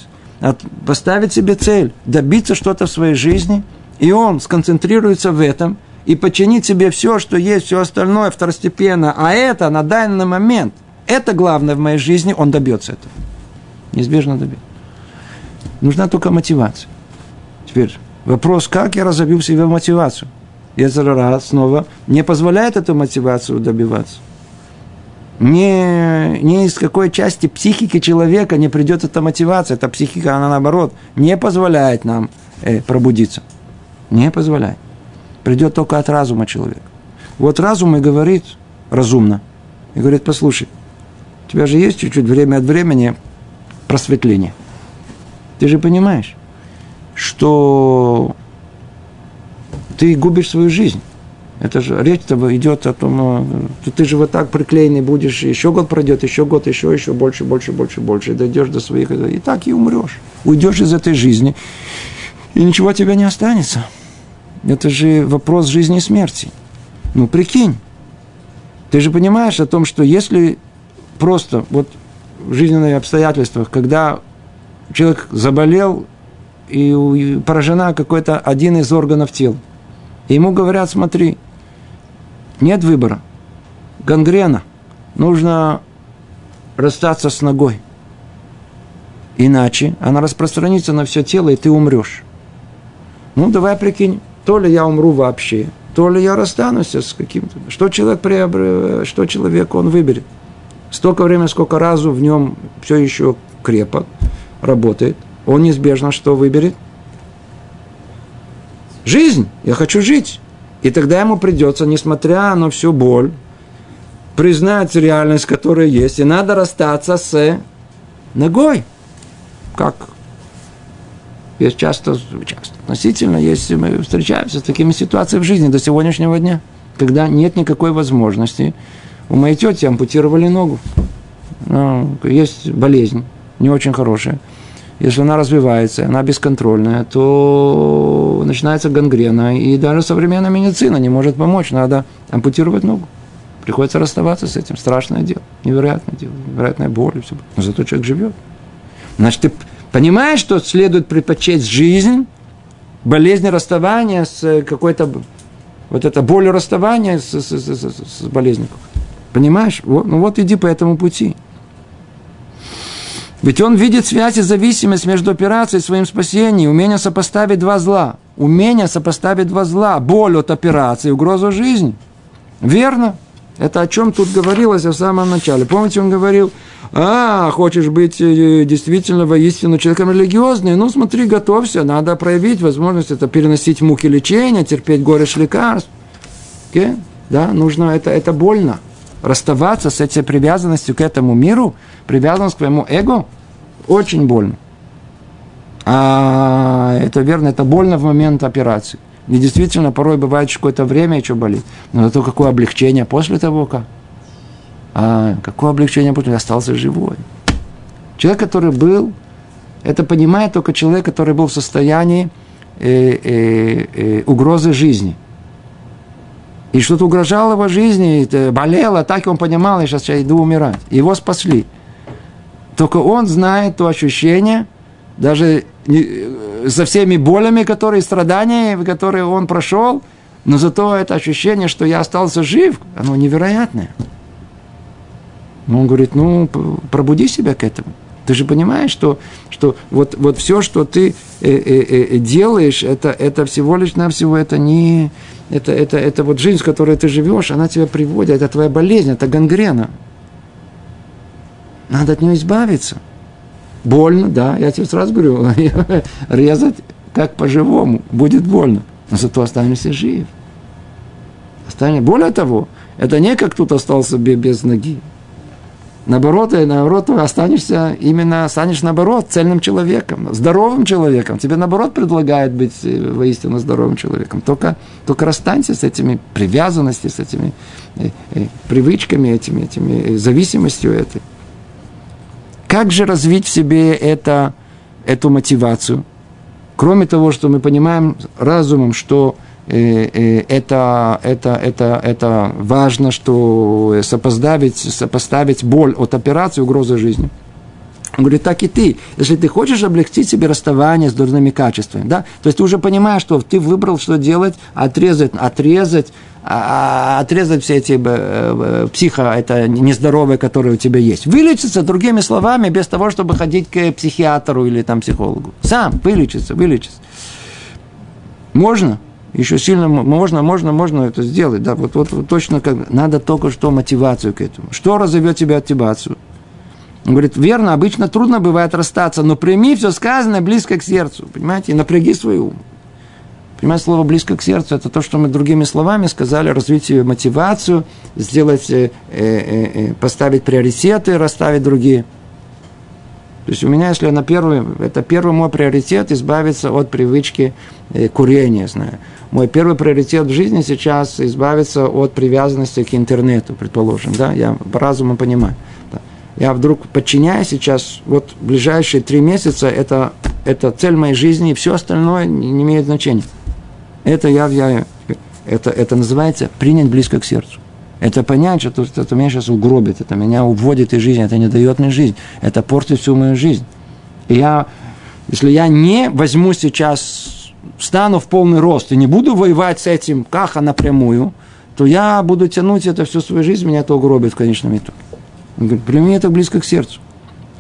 поставить себе цель, добиться что-то в своей жизни, и он сконцентрируется в этом и подчинит себе все, что есть, все остальное второстепенно, а это на данный момент, это главное в моей жизни, он добьется этого. Неизбежно добьется. Нужна только мотивация. Теперь вопрос, как я разобью в себе мотивацию? Езерара снова не позволяет эту мотивацию добиваться. Не, не из какой части психики человека не придет эта мотивация. Эта психика, она наоборот, не позволяет нам э, пробудиться. Не позволяет. Придет только от разума человека. Вот разум и говорит разумно. И говорит, послушай, у тебя же есть чуть-чуть время от времени просветление. Ты же понимаешь, что ты губишь свою жизнь. Это же речь -то идет о том, что ты же вот так приклеенный будешь, еще год пройдет, еще год, еще, еще больше, больше, больше, больше, и дойдешь до своих, и так и умрешь. Уйдешь из этой жизни, и ничего от тебя не останется. Это же вопрос жизни и смерти. Ну, прикинь. Ты же понимаешь о том, что если просто вот в жизненных обстоятельствах, когда человек заболел и поражена какой-то один из органов тела. Ему говорят, смотри, нет выбора. Гангрена. Нужно расстаться с ногой. Иначе она распространится на все тело, и ты умрешь. Ну, давай прикинь, то ли я умру вообще, то ли я расстанусь с каким-то. Что человек, приобр... что человек он выберет? Столько времени, сколько разу в нем все еще крепок, работает, он неизбежно что выберет? Жизнь. Я хочу жить. И тогда ему придется, несмотря на всю боль, признать реальность, которая есть, и надо расстаться с ногой. Как есть часто, часто, относительно, если мы встречаемся с такими ситуациями в жизни до сегодняшнего дня, когда нет никакой возможности. У моей тети ампутировали ногу. Ну, есть болезнь, не очень хорошая. Если она развивается, она бесконтрольная, то начинается гангрена, и даже современная медицина не может помочь, надо ампутировать ногу. Приходится расставаться с этим. Страшное дело, невероятное дело, невероятная боль и все. Но зато человек живет. Значит, ты понимаешь, что следует предпочесть жизнь, болезнь расставания с какой-то вот это боль расставания с, с, с, с, с болезнью. Понимаешь? Вот, ну вот иди по этому пути. Ведь он видит связь и зависимость между операцией и своим спасением, умение сопоставить два зла. Умение сопоставить два зла. Боль от операции и угрозу жизни. Верно? Это о чем тут говорилось в самом начале. Помните, он говорил, а, хочешь быть э, действительно воистину человеком религиозным? Ну, смотри, готовься, надо проявить возможность это переносить муки лечения, терпеть горечь лекарств. Okay? Да, нужно, это, это больно расставаться с этой привязанностью к этому миру, привязанность к своему эго, очень больно. А это верно, это больно в момент операции. И действительно, порой бывает какое-то время еще болит. Но зато какое облегчение после того, как. А какое облегчение после остался живой. Человек, который был, это понимает только человек, который был в состоянии э, э, э, угрозы жизни – и что-то угрожало его жизни, болело, так он понимал, я сейчас, сейчас иду умирать. Его спасли. Только он знает то ощущение, даже со всеми болями, которые, страданиями, которые он прошел, но зато это ощущение, что я остался жив, оно невероятное. Но он говорит, ну, пробуди себя к этому. Ты же понимаешь, что, что вот, вот все, что ты э, э, э, делаешь, это, это всего лишь навсего, это не... Это, это, это вот жизнь, в которой ты живешь, она тебя приводит, это твоя болезнь, это гангрена. Надо от нее избавиться. Больно, да, я тебе сразу говорю, резать как по-живому, будет больно, но зато останешься жив. Останешься. Более того, это не как тут остался без ноги. Наоборот, наоборот, ты останешься именно, станешь наоборот цельным человеком, здоровым человеком. Тебе наоборот предлагают быть э, воистину здоровым человеком. Только, только расстанься с этими привязанностями, с этими э, э, привычками, этими, этими э, зависимостью этой. Как же развить в себе это, эту мотивацию? Кроме того, что мы понимаем разумом, что это, это, это, это важно, что сопоставить, сопоставить боль от операции угрозы жизни. Он говорит, так и ты. Если ты хочешь облегчить себе расставание с дурными качествами, да, то есть ты уже понимаешь, что ты выбрал, что делать, отрезать, отрезать, а, а, отрезать все эти э, психо, это нездоровые, которые у тебя есть. Вылечиться, другими словами, без того, чтобы ходить к психиатру или там психологу. Сам вылечиться, вылечиться. Можно, еще сильно можно, можно, можно это сделать. Да, вот, вот, вот точно как надо только что мотивацию к этому. Что разовьет тебя мотивацию? Он говорит, верно, обычно трудно бывает расстаться, но прими все сказанное близко к сердцу. Понимаете, и напряги свой ум. Понимаете, слово близко к сердцу это то, что мы другими словами сказали, развить себе мотивацию, сделать, э, э, э, поставить приоритеты, расставить другие. То есть у меня, если на первый, это первый мой приоритет, избавиться от привычки э, курения, знаю. Мой первый приоритет в жизни сейчас избавиться от привязанности к интернету, предположим, да, я по-разному понимаю. Да. Я вдруг подчиняюсь сейчас, вот ближайшие три месяца, это, это цель моей жизни, и все остальное не имеет значения. Это я, я это, это называется принять близко к сердцу. Это понять, что это, это меня сейчас угробит, это меня уводит из жизни, это не дает мне жизнь, это портит всю мою жизнь. И я, если я не возьму сейчас, встану в полный рост и не буду воевать с этим каха напрямую, то я буду тянуть это всю свою жизнь, меня это угробит в конечном итоге. Он говорит, прими это близко к сердцу.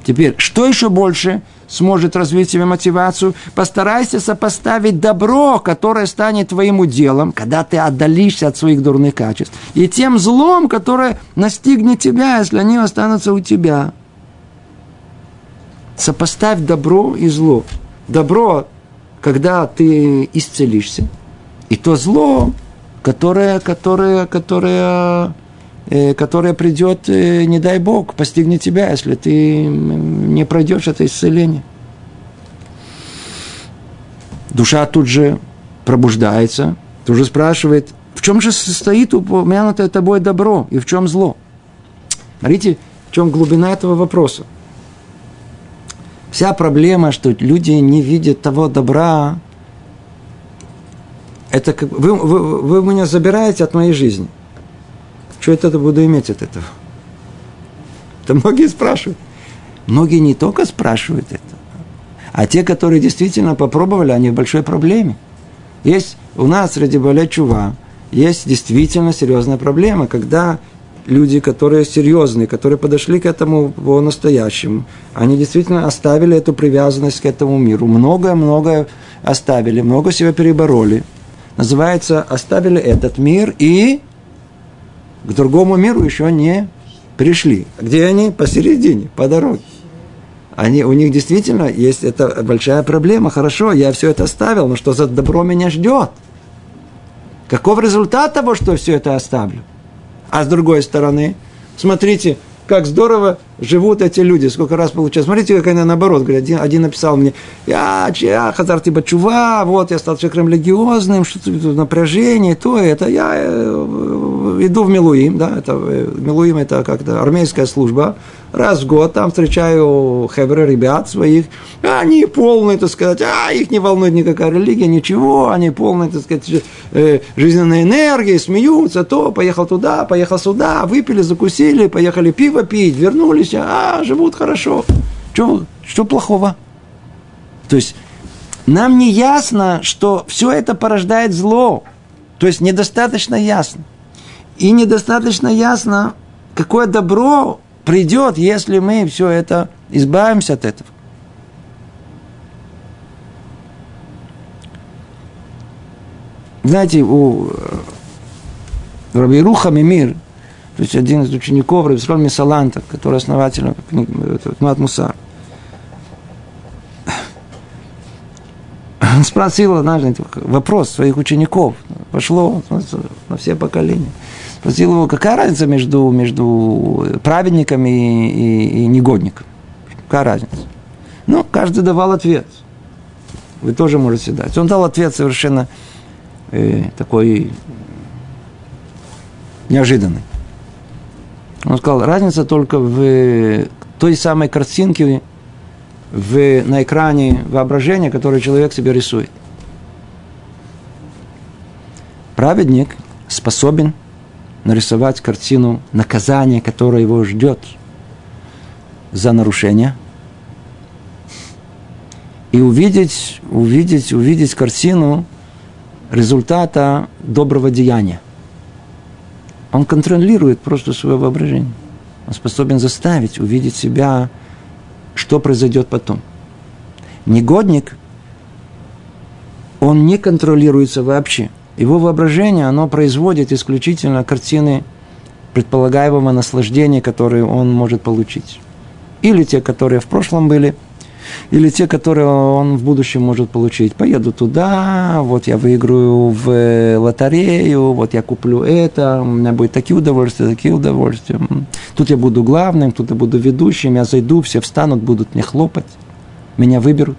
Теперь, что еще больше сможет развить себе мотивацию? Постарайся сопоставить добро, которое станет твоим уделом, когда ты отдалишься от своих дурных качеств, и тем злом, которое настигнет тебя, если они останутся у тебя. Сопоставь добро и зло. Добро, когда ты исцелишься, и то зло, которое, которое, которое которая придет, э, не дай Бог, постигнет тебя, если ты не пройдешь это исцеление. Душа тут же пробуждается, тут же спрашивает, в чем же состоит упомянутое тобой добро и в чем зло? Смотрите, в чем глубина этого вопроса. Вся проблема, что люди не видят того добра, это как вы, вы, вы меня забираете от моей жизни – что это буду иметь от этого? Это многие спрашивают. Многие не только спрашивают это, а те, которые действительно попробовали, они в большой проблеме. Есть у нас среди болей чува, есть действительно серьезная проблема, когда люди, которые серьезные, которые подошли к этому по-настоящему, они действительно оставили эту привязанность к этому миру, многое-многое оставили, много себя перебороли. Называется, оставили этот мир и к другому миру еще не пришли. Где они? Посередине, по дороге. Они, у них действительно есть эта большая проблема. Хорошо, я все это оставил, но что за добро меня ждет? Каков результат того, что все это оставлю? А с другой стороны, смотрите, как здорово живут эти люди, сколько раз получают. Смотрите, как они наоборот говорят. Один, один написал мне, я, я хазар типа чува, вот я стал человеком религиозным, что-то напряжение, то это. Я э, иду в Милуим, да, это, э, Милуим это как-то армейская служба. Раз в год там встречаю хевры ребят своих, они полные, так сказать, а их не волнует никакая религия, ничего, они полные, так сказать, э, жизненной энергии, смеются, то, поехал туда, поехал сюда, выпили, закусили, поехали пиво пить, вернулись, вернулись, а, живут хорошо. Что, что плохого? То есть, нам не ясно, что все это порождает зло. То есть, недостаточно ясно. И недостаточно ясно, какое добро придет, если мы все это избавимся от этого. Знаете, у э, Рабируха Мимир, то есть один из учеников Рабисроль Мисаланта, который основатель Тмат Мусар, он спросил однажды вопрос своих учеников, пошло на все поколения. Спросил его, какая разница между, между праведниками и, и, и негодником? Какая разница? Ну, каждый давал ответ. Вы тоже можете дать. Он дал ответ совершенно э, такой неожиданный. Он сказал, разница только в той самой картинке в, на экране воображения, которое человек себе рисует. Праведник способен нарисовать картину наказания, которое его ждет за нарушение, и увидеть, увидеть, увидеть картину результата доброго деяния. Он контролирует просто свое воображение. Он способен заставить увидеть себя, что произойдет потом. Негодник, он не контролируется вообще – его воображение, оно производит исключительно картины предполагаемого наслаждения, которые он может получить. Или те, которые в прошлом были, или те, которые он в будущем может получить. Поеду туда, вот я выиграю в лотерею, вот я куплю это, у меня будет такие удовольствия, такие удовольствия. Тут я буду главным, тут я буду ведущим, я зайду, все встанут, будут мне хлопать, меня выберут.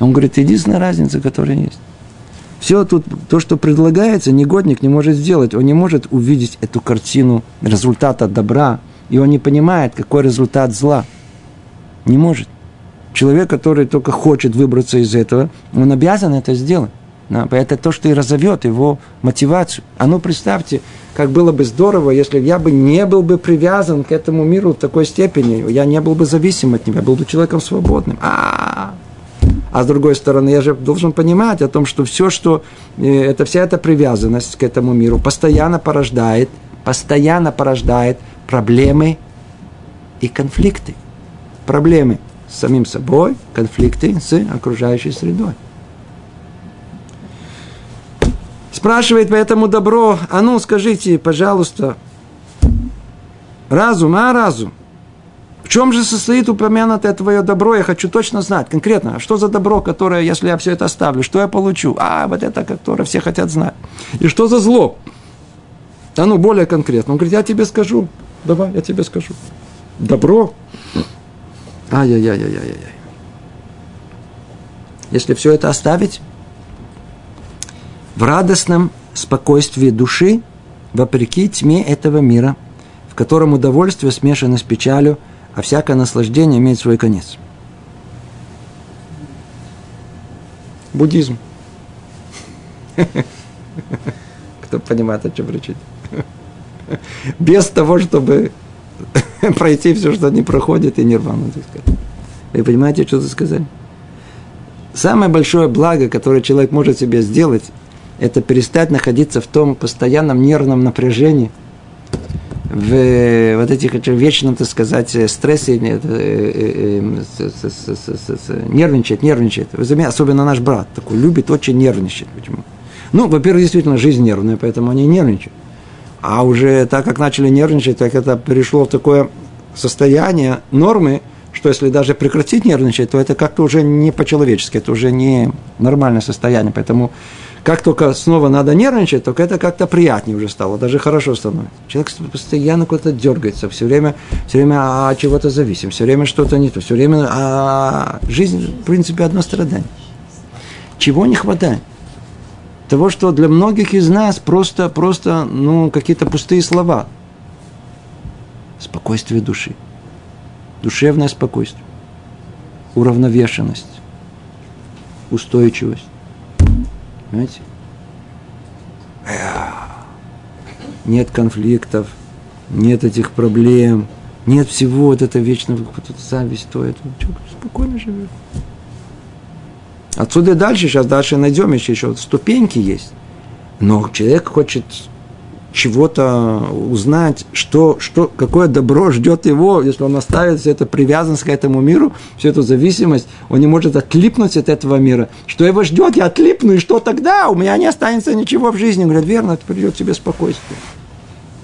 Он говорит, единственная разница, которая есть. Все тут, то, что предлагается, негодник не может сделать. Он не может увидеть эту картину результата добра, и он не понимает, какой результат зла. Не может. Человек, который только хочет выбраться из этого, он обязан это сделать. Это то, что и разовьет его мотивацию. А ну представьте, как было бы здорово, если я бы не был бы привязан к этому миру в такой степени, я не был бы зависим от него, я был бы человеком свободным. А-а-а. А с другой стороны, я же должен понимать о том, что все, что э, это вся эта привязанность к этому миру постоянно порождает, постоянно порождает проблемы и конфликты. Проблемы с самим собой, конфликты с окружающей средой. Спрашивает поэтому добро, а ну скажите, пожалуйста, разум, а разум, чем же состоит упомянутое твое добро? Я хочу точно знать, конкретно, что за добро, которое, если я все это оставлю, что я получу? А, вот это, которое все хотят знать. И что за зло? А ну, более конкретно. Он говорит, я тебе скажу. Давай, я тебе скажу. Добро? Ай-яй-яй-яй-яй-яй. Если все это оставить, в радостном спокойствии души, вопреки тьме этого мира, в котором удовольствие смешано с печалью – а всякое наслаждение имеет свой конец. Буддизм. Кто понимает, о чем речь Без того, чтобы пройти все, что не проходит, и нирвану, так сказать. Вы понимаете, что это сказать? Самое большое благо, которое человек может себе сделать, это перестать находиться в том постоянном нервном напряжении – в вот этих вечном, так сказать, стрессе, нервничает, нервничает. Заметили, особенно наш брат такой любит очень нервничать. Почему? Ну, во-первых, действительно, жизнь нервная, поэтому они нервничают. А уже так как начали нервничать, так это перешло в такое состояние нормы, что если даже прекратить нервничать, то это как-то уже не по-человечески, это уже не нормальное состояние. Поэтому как только снова надо нервничать, только это как-то приятнее уже стало, даже хорошо становится. Человек постоянно куда-то дергается, все время, все время от чего-то зависим, все время что-то не то, все время а жизнь, в принципе, одно страдание. Чего не хватает? Того, что для многих из нас просто, просто ну, какие-то пустые слова. Спокойствие души. Душевное спокойствие. Уравновешенность. Устойчивость Понимаете? Нет конфликтов, нет этих проблем, нет всего вот это вечно вот это зависть, то это. Спокойно живет. Отсюда дальше, сейчас дальше найдем еще, еще ступеньки есть. Но человек хочет чего-то узнать, что, что, какое добро ждет его, если он оставит всю эту привязанность к этому миру, всю эту зависимость, он не может отлипнуть от этого мира. Что его ждет, я отлипну, и что тогда? У меня не останется ничего в жизни. Он говорит, верно, это придет тебе спокойствие.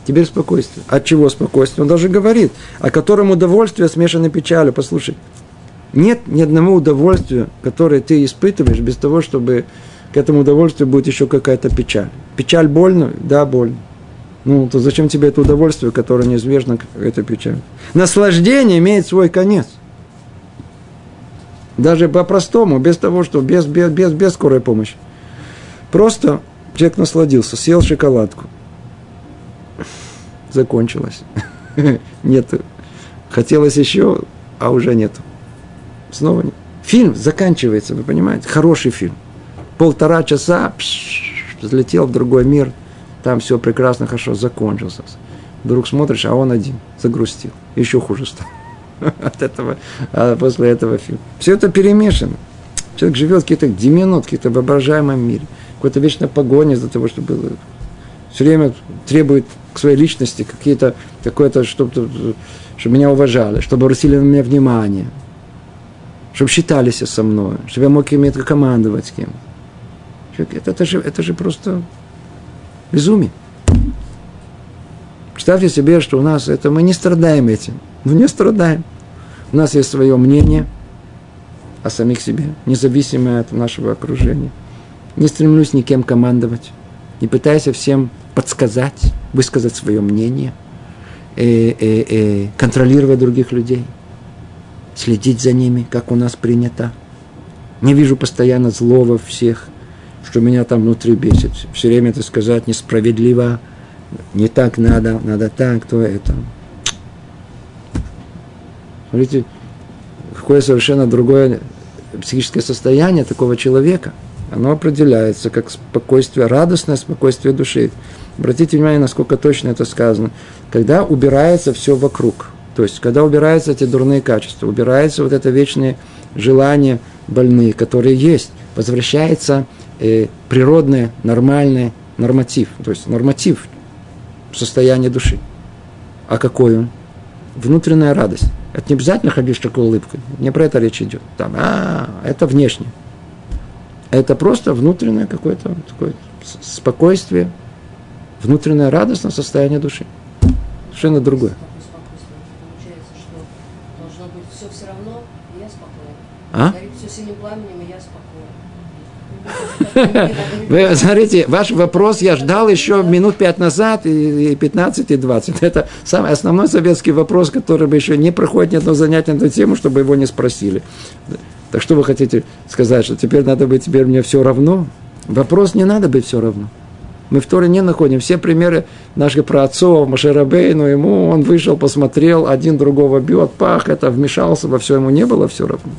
Теперь спокойствие. От чего спокойствие? Он даже говорит, о котором удовольствие смешано печалью. Послушай, нет ни одного удовольствия, которое ты испытываешь, без того, чтобы к этому удовольствию будет еще какая-то печаль. Печаль больно? Да, больно. Ну, то зачем тебе это удовольствие, которое неизбежно это печаль? Наслаждение имеет свой конец. Даже по-простому, без того, что без, без, без, без скорой помощи. Просто человек насладился, съел шоколадку. Закончилось. Нет. Хотелось еще, а уже нет. Снова нет. Фильм заканчивается, вы понимаете? Хороший фильм. Полтора часа пш, взлетел в другой мир – там все прекрасно, хорошо, закончился. Вдруг смотришь, а он один, загрустил. Еще хуже стал от этого, а после этого фильма. Все это перемешано. Человек живет в каких-то деминут, каких-то воображаемом мире. Какой-то вечной погоне за того, чтобы все время требует к своей личности какие-то, какое-то, чтобы, чтобы меня уважали, чтобы обратили на меня внимание, чтобы считались со мной, чтобы я мог иметь командовать с кем. Это, это, же, это же просто Безумие. Представьте себе, что у нас это мы не страдаем этим. Мы не страдаем. У нас есть свое мнение о самих себе, независимое от нашего окружения. Не стремлюсь никем командовать. Не пытаюсь всем подсказать, высказать свое мнение, э, э, э, контролировать других людей, следить за ними, как у нас принято. Не вижу постоянно злого всех что меня там внутри бесит. Все время это сказать несправедливо, не так надо, надо так, то это. Смотрите, какое совершенно другое психическое состояние такого человека. Оно определяется как спокойствие, радостное спокойствие души. Обратите внимание, насколько точно это сказано. Когда убирается все вокруг, то есть когда убираются эти дурные качества, убирается вот это вечное желание больные, которые есть, возвращается э, природный, нормальный норматив, то есть норматив состояния души. А какой он? Внутренняя радость. Это не обязательно ходить с такой улыбкой. Не про это речь идет. Там, а, это внешне. Это просто внутреннее какое-то такое спокойствие, внутреннее радостное состояние души. Совершенно другое. А? все синим пламенем, и я вы смотрите, ваш вопрос я ждал еще минут пять назад, и 15, и 20. Это самый основной советский вопрос, который бы еще не проходит ни одно занятие на эту тему, чтобы его не спросили. Так что вы хотите сказать, что теперь надо быть, теперь мне все равно? Вопрос не надо быть все равно. Мы в Торе не находим. Все примеры наших праотцов, Машерабей, но ему он вышел, посмотрел, один другого бьет, пах, это вмешался во все, ему не было все равно.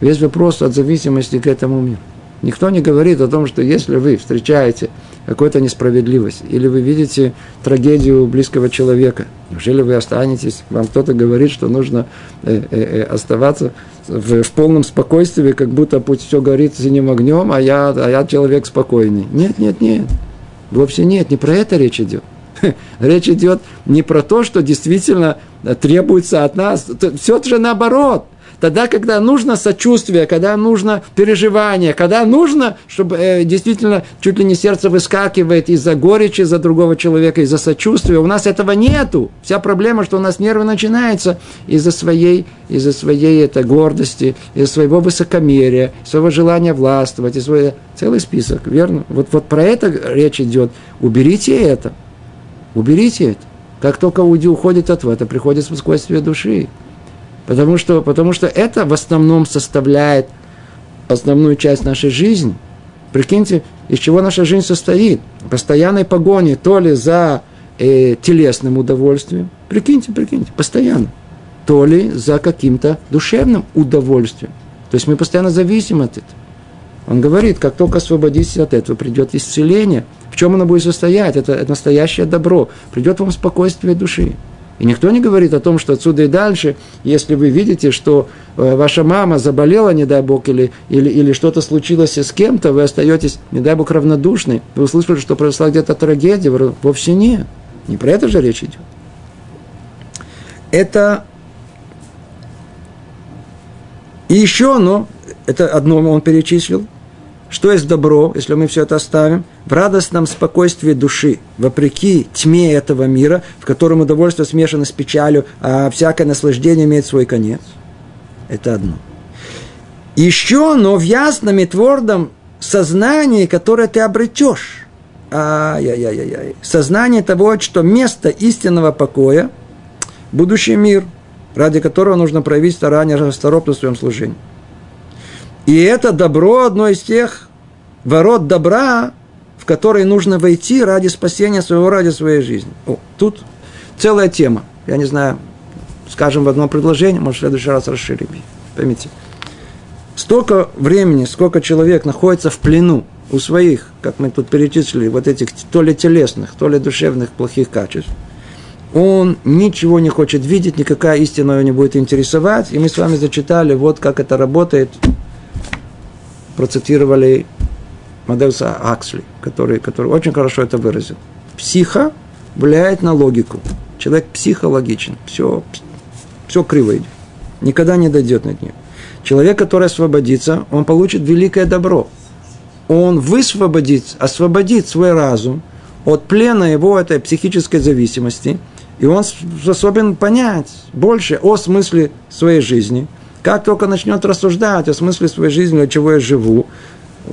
Весь вопрос от зависимости к этому миру. Никто не говорит о том, что если вы встречаете какую-то несправедливость, или вы видите трагедию близкого человека, неужели вы останетесь, вам кто-то говорит, что нужно э, э, э, оставаться в, в полном спокойствии, как будто пусть все горит синим огнем, а я, а я человек спокойный. Нет, нет, нет. Вовсе нет, не про это речь идет. Речь идет не про то, что действительно требуется от нас. Все же наоборот – тогда, когда нужно сочувствие, когда нужно переживание, когда нужно, чтобы э, действительно чуть ли не сердце выскакивает из-за горечи за другого человека, из-за сочувствия. У нас этого нету. Вся проблема, что у нас нервы начинаются из-за своей, из-за своей это, гордости, из-за своего высокомерия, своего желания властвовать, из своего... целый список, верно? Вот, вот про это речь идет. Уберите это. Уберите это. Как только уходит от этого, приходит спокойствие души. Потому что, потому что это в основном составляет основную часть нашей жизни. Прикиньте, из чего наша жизнь состоит. Постоянной погони то ли за э, телесным удовольствием, прикиньте, прикиньте, постоянно, то ли за каким-то душевным удовольствием. То есть мы постоянно зависим от этого. Он говорит, как только освободитесь от этого, придет исцеление. В чем оно будет состоять? Это, это настоящее добро. Придет вам спокойствие души. И никто не говорит о том, что отсюда и дальше, если вы видите, что э, ваша мама заболела, не дай бог, или, или, или что-то случилось с кем-то, вы остаетесь, не дай бог, равнодушны. Вы услышали, что произошла где-то трагедия. Вовсе нет. Не про это же речь идет. Это и еще оно, это одно он перечислил, что есть добро, если мы все это оставим? В радостном спокойствии души, вопреки тьме этого мира, в котором удовольствие смешано с печалью, а всякое наслаждение имеет свой конец. Это одно. Еще, но в ясном и твердом сознании, которое ты обретешь. Ай-яй-яй-яй. Сознание того, что место истинного покоя – будущий мир, ради которого нужно проявить старание расторопность в своем служении. И это добро одно из тех ворот добра, в которые нужно войти ради спасения своего, ради своей жизни. О, тут целая тема. Я не знаю, скажем в одном предложении, может, в следующий раз расширим. Поймите. Столько времени, сколько человек находится в плену у своих, как мы тут перечислили, вот этих то ли телесных, то ли душевных плохих качеств, он ничего не хочет видеть, никакая истина его не будет интересовать. И мы с вами зачитали, вот как это работает процитировали Модельса Аксли, который, который очень хорошо это выразил. Психа влияет на логику. Человек психологичен. Все, все криво идет. Никогда не дойдет на нее. Человек, который освободится, он получит великое добро. Он высвободит, освободит свой разум от плена его этой психической зависимости, и он способен понять больше о смысле своей жизни – как только начнет рассуждать о смысле своей жизни, для чего я живу,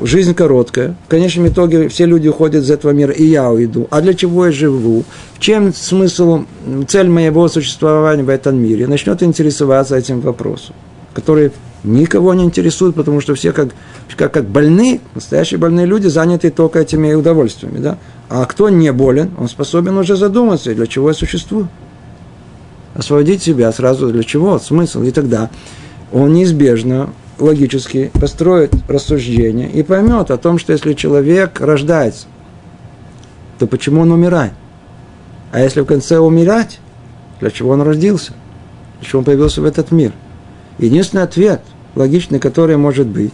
жизнь короткая, в конечном итоге все люди уходят из этого мира, и я уйду. А для чего я живу? В чем смысл, цель моего существования в этом мире? Начнет интересоваться этим вопросом, который никого не интересует, потому что все как, как, как больные, настоящие больные люди заняты только этими удовольствиями. Да? А кто не болен, он способен уже задуматься, для чего я существую. Освободить себя сразу для чего, смысл, и тогда он неизбежно логически построит рассуждение и поймет о том, что если человек рождается, то почему он умирает? А если в конце умирать, для чего он родился? Для чего он появился в этот мир? Единственный ответ, логичный, который может быть,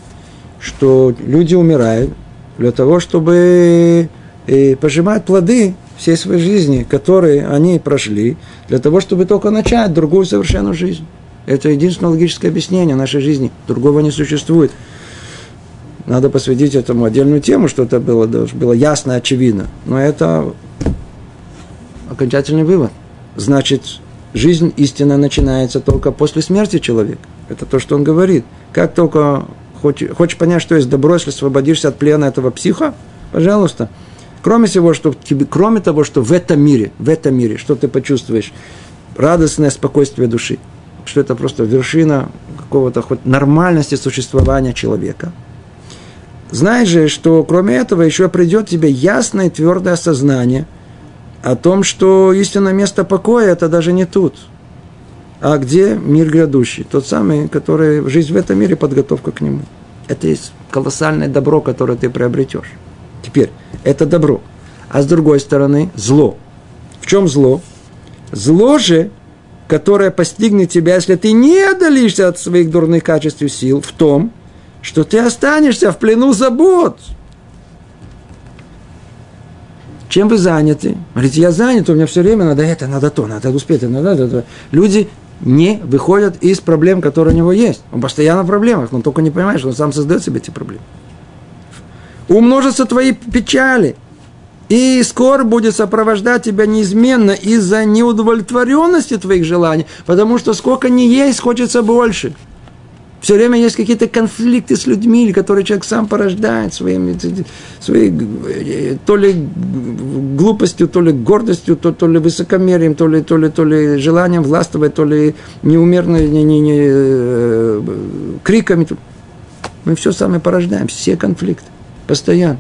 что люди умирают для того, чтобы э, пожимать плоды всей своей жизни, которые они прошли, для того, чтобы только начать другую совершенную жизнь. Это единственное логическое объяснение нашей жизни. Другого не существует. Надо посвятить этому отдельную тему, что это было, было ясно, очевидно. Но это окончательный вывод. Значит, жизнь истинно начинается только после смерти человека. Это то, что он говорит. Как только хочешь, хочешь понять, что есть добро, если освободишься от плена этого психа, пожалуйста. Кроме всего, что кроме того, что в этом мире, в этом мире, что ты почувствуешь, радостное спокойствие души – что это просто вершина какого-то хоть нормальности существования человека. Знай же, что кроме этого еще придет тебе ясное и твердое осознание о том, что истинное место покоя – это даже не тут, а где мир грядущий, тот самый, который жизнь в этом мире, подготовка к нему. Это есть колоссальное добро, которое ты приобретешь. Теперь, это добро. А с другой стороны, зло. В чем зло? Зло же которая постигнет тебя, если ты не отдалишься от своих дурных качеств и сил, в том, что ты останешься в плену забот. Чем вы заняты? Говорите, я занят, у меня все время надо это, надо то, надо успеть, надо это. Люди не выходят из проблем, которые у него есть. Он постоянно в проблемах, но только не понимает, что он сам создает себе эти проблемы. Умножатся твои печали, и скоро будет сопровождать тебя неизменно из-за неудовлетворенности твоих желаний, потому что сколько не есть, хочется больше. Все время есть какие-то конфликты с людьми, которые человек сам порождает своими, своей то ли глупостью, то ли гордостью, то, то ли высокомерием, то ли, то, ли, то ли желанием властвовать, то ли неумерной не, не, не, э, криками. Мы все сами порождаем, все конфликты, постоянно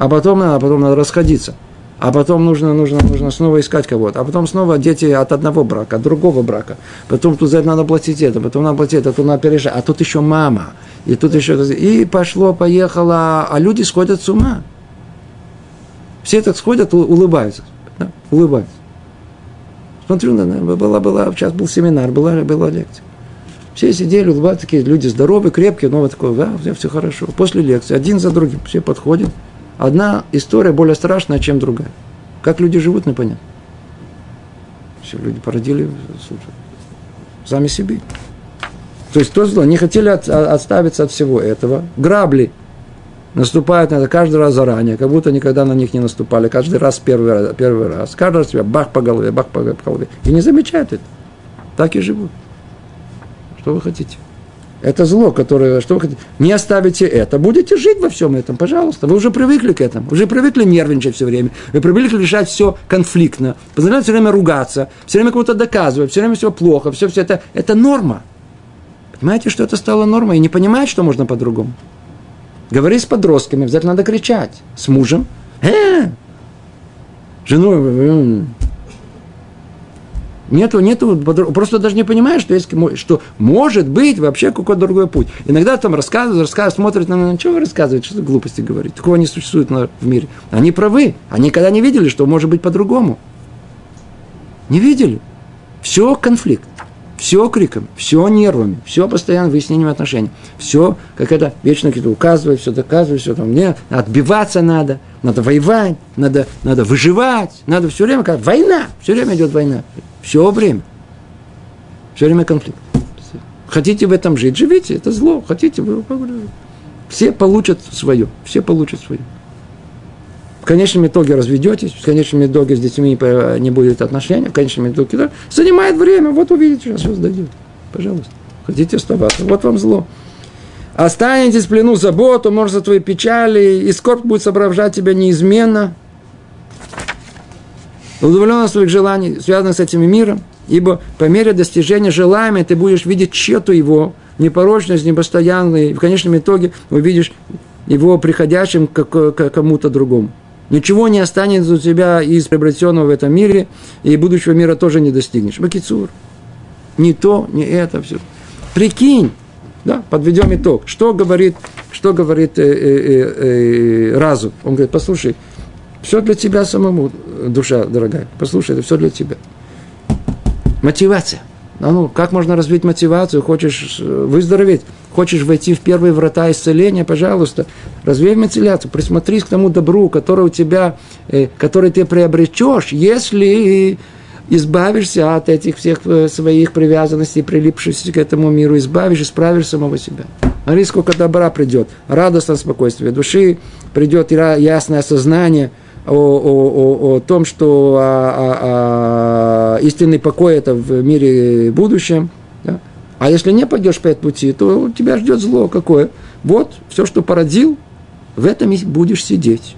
а потом, а потом надо расходиться. А потом нужно, нужно, нужно снова искать кого-то. А потом снова дети от одного брака, от другого брака. Потом тут за это надо платить это, потом надо платить это, тут надо переезжать. А тут еще мама. И тут еще... И пошло, поехало. А люди сходят с ума. Все так сходят, улыбаются. Да? Улыбаются. Смотрю, была, была, сейчас был семинар, была, была лекция. Все сидели, улыбались, такие люди здоровые, крепкие, но вот такое, да, все, все хорошо. После лекции один за другим все подходят. Одна история более страшная, чем другая. Как люди живут, непонятно. Все люди породили сами себе. То есть то зло, не хотели от, отставиться от всего этого. Грабли наступают на это каждый раз заранее, как будто никогда на них не наступали. Каждый раз первый раз, первый раз. Каждый раз тебя бах по голове, бах по голове. И не замечают это. Так и живут. Что вы хотите? Это зло, которое, что вы хотите? Не оставите это. Будете жить во всем этом, пожалуйста. Вы уже привыкли к этому. Уже привыкли нервничать все время. Вы привыкли решать все конфликтно. Позволяете все время ругаться, все время кому-то доказывать, все время все плохо. Все, все это, это норма. Понимаете, что это стало нормой? И не понимает, что можно по-другому. Говори с подростками, обязательно надо кричать. С мужем. Э! Женой. Нету, нету, просто даже не понимаешь, что, есть, что может быть вообще какой-то другой путь. Иногда там рассказывают, рассказывают, смотрят на что вы рассказываете, что глупости говорить. Такого не существует в мире. Они правы. Они никогда не видели, что может быть по-другому. Не видели. Все конфликт. Все криком, все нервами, все постоянно выяснением отношений. Все, как это вечно какие-то указывать, все доказывать, все там. Нет, отбиваться надо, надо воевать, надо, надо выживать, надо все время, как война, все время идет война. Все время. Все время конфликт. Хотите в этом жить, живите, это зло. Хотите, вы, все получат свое, все получат свое. В конечном итоге разведетесь, в конечном итоге с детьми не будет отношений, в конечном итоге да, занимает время, вот увидите, сейчас все сдадет. Пожалуйста. Хотите оставаться, вот вам зло. Останетесь в плену заботу, может, за твои печали, и скорбь будет соображать тебя неизменно. Удовлетворенность своих желаний, связанных с этим миром, ибо по мере достижения желаемого ты будешь видеть чету его, непорочность, непостоянный, и в конечном итоге увидишь его приходящим к кому-то другому. Ничего не останется у тебя из приобретенного в этом мире, и будущего мира тоже не достигнешь. Бакицур. Не то, не это, все. Прикинь, да, подведем итог. Что говорит, что говорит э, э, э, разум? Он говорит, послушай, все для тебя самому, душа дорогая. Послушай, это все для тебя. Мотивация. Ну, ну, как можно развить мотивацию? Хочешь выздороветь? Хочешь войти в первые врата исцеления? Пожалуйста, развей мотивацию. Присмотрись к тому добру, который у тебя, э, который ты приобретешь, если избавишься от этих всех э, своих привязанностей, прилипшихся к этому миру, избавишь, исправишь самого себя. Смотри, сколько добра придет. Радостное спокойствие души, придет ясное сознание – о, о, о, о том, что а, а, а, истинный покой это в мире будущем. Да? А если не пойдешь по этому пути, то тебя ждет зло какое. Вот все, что породил, в этом и будешь сидеть.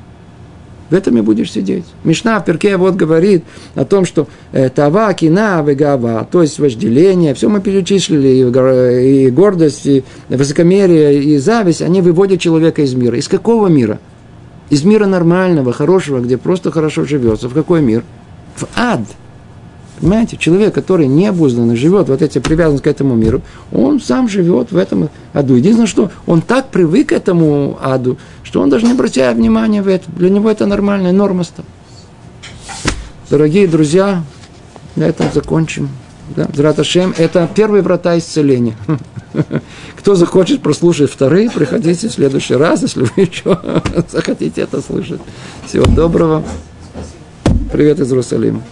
В этом и будешь сидеть. Мишна в перке вот говорит о том, что э, тава, кина, вегава, то есть вожделение, все мы перечислили, и гордость, и высокомерие, и зависть, они выводят человека из мира. Из какого мира? Из мира нормального, хорошего, где просто хорошо живется. В какой мир? В ад. Понимаете, человек, который не обузданный, живет вот эти привязан к этому миру, он сам живет в этом аду. Единственное, что он так привык к этому аду, что он даже не обращает внимания в это. Для него это нормальная норма стала. Дорогие друзья, на этом закончим. Да, Зраташем – это первые врата исцеления. Кто захочет прослушать вторые, приходите в следующий раз, если вы еще захотите это слышать. Всего доброго. Привет из Иерусалима.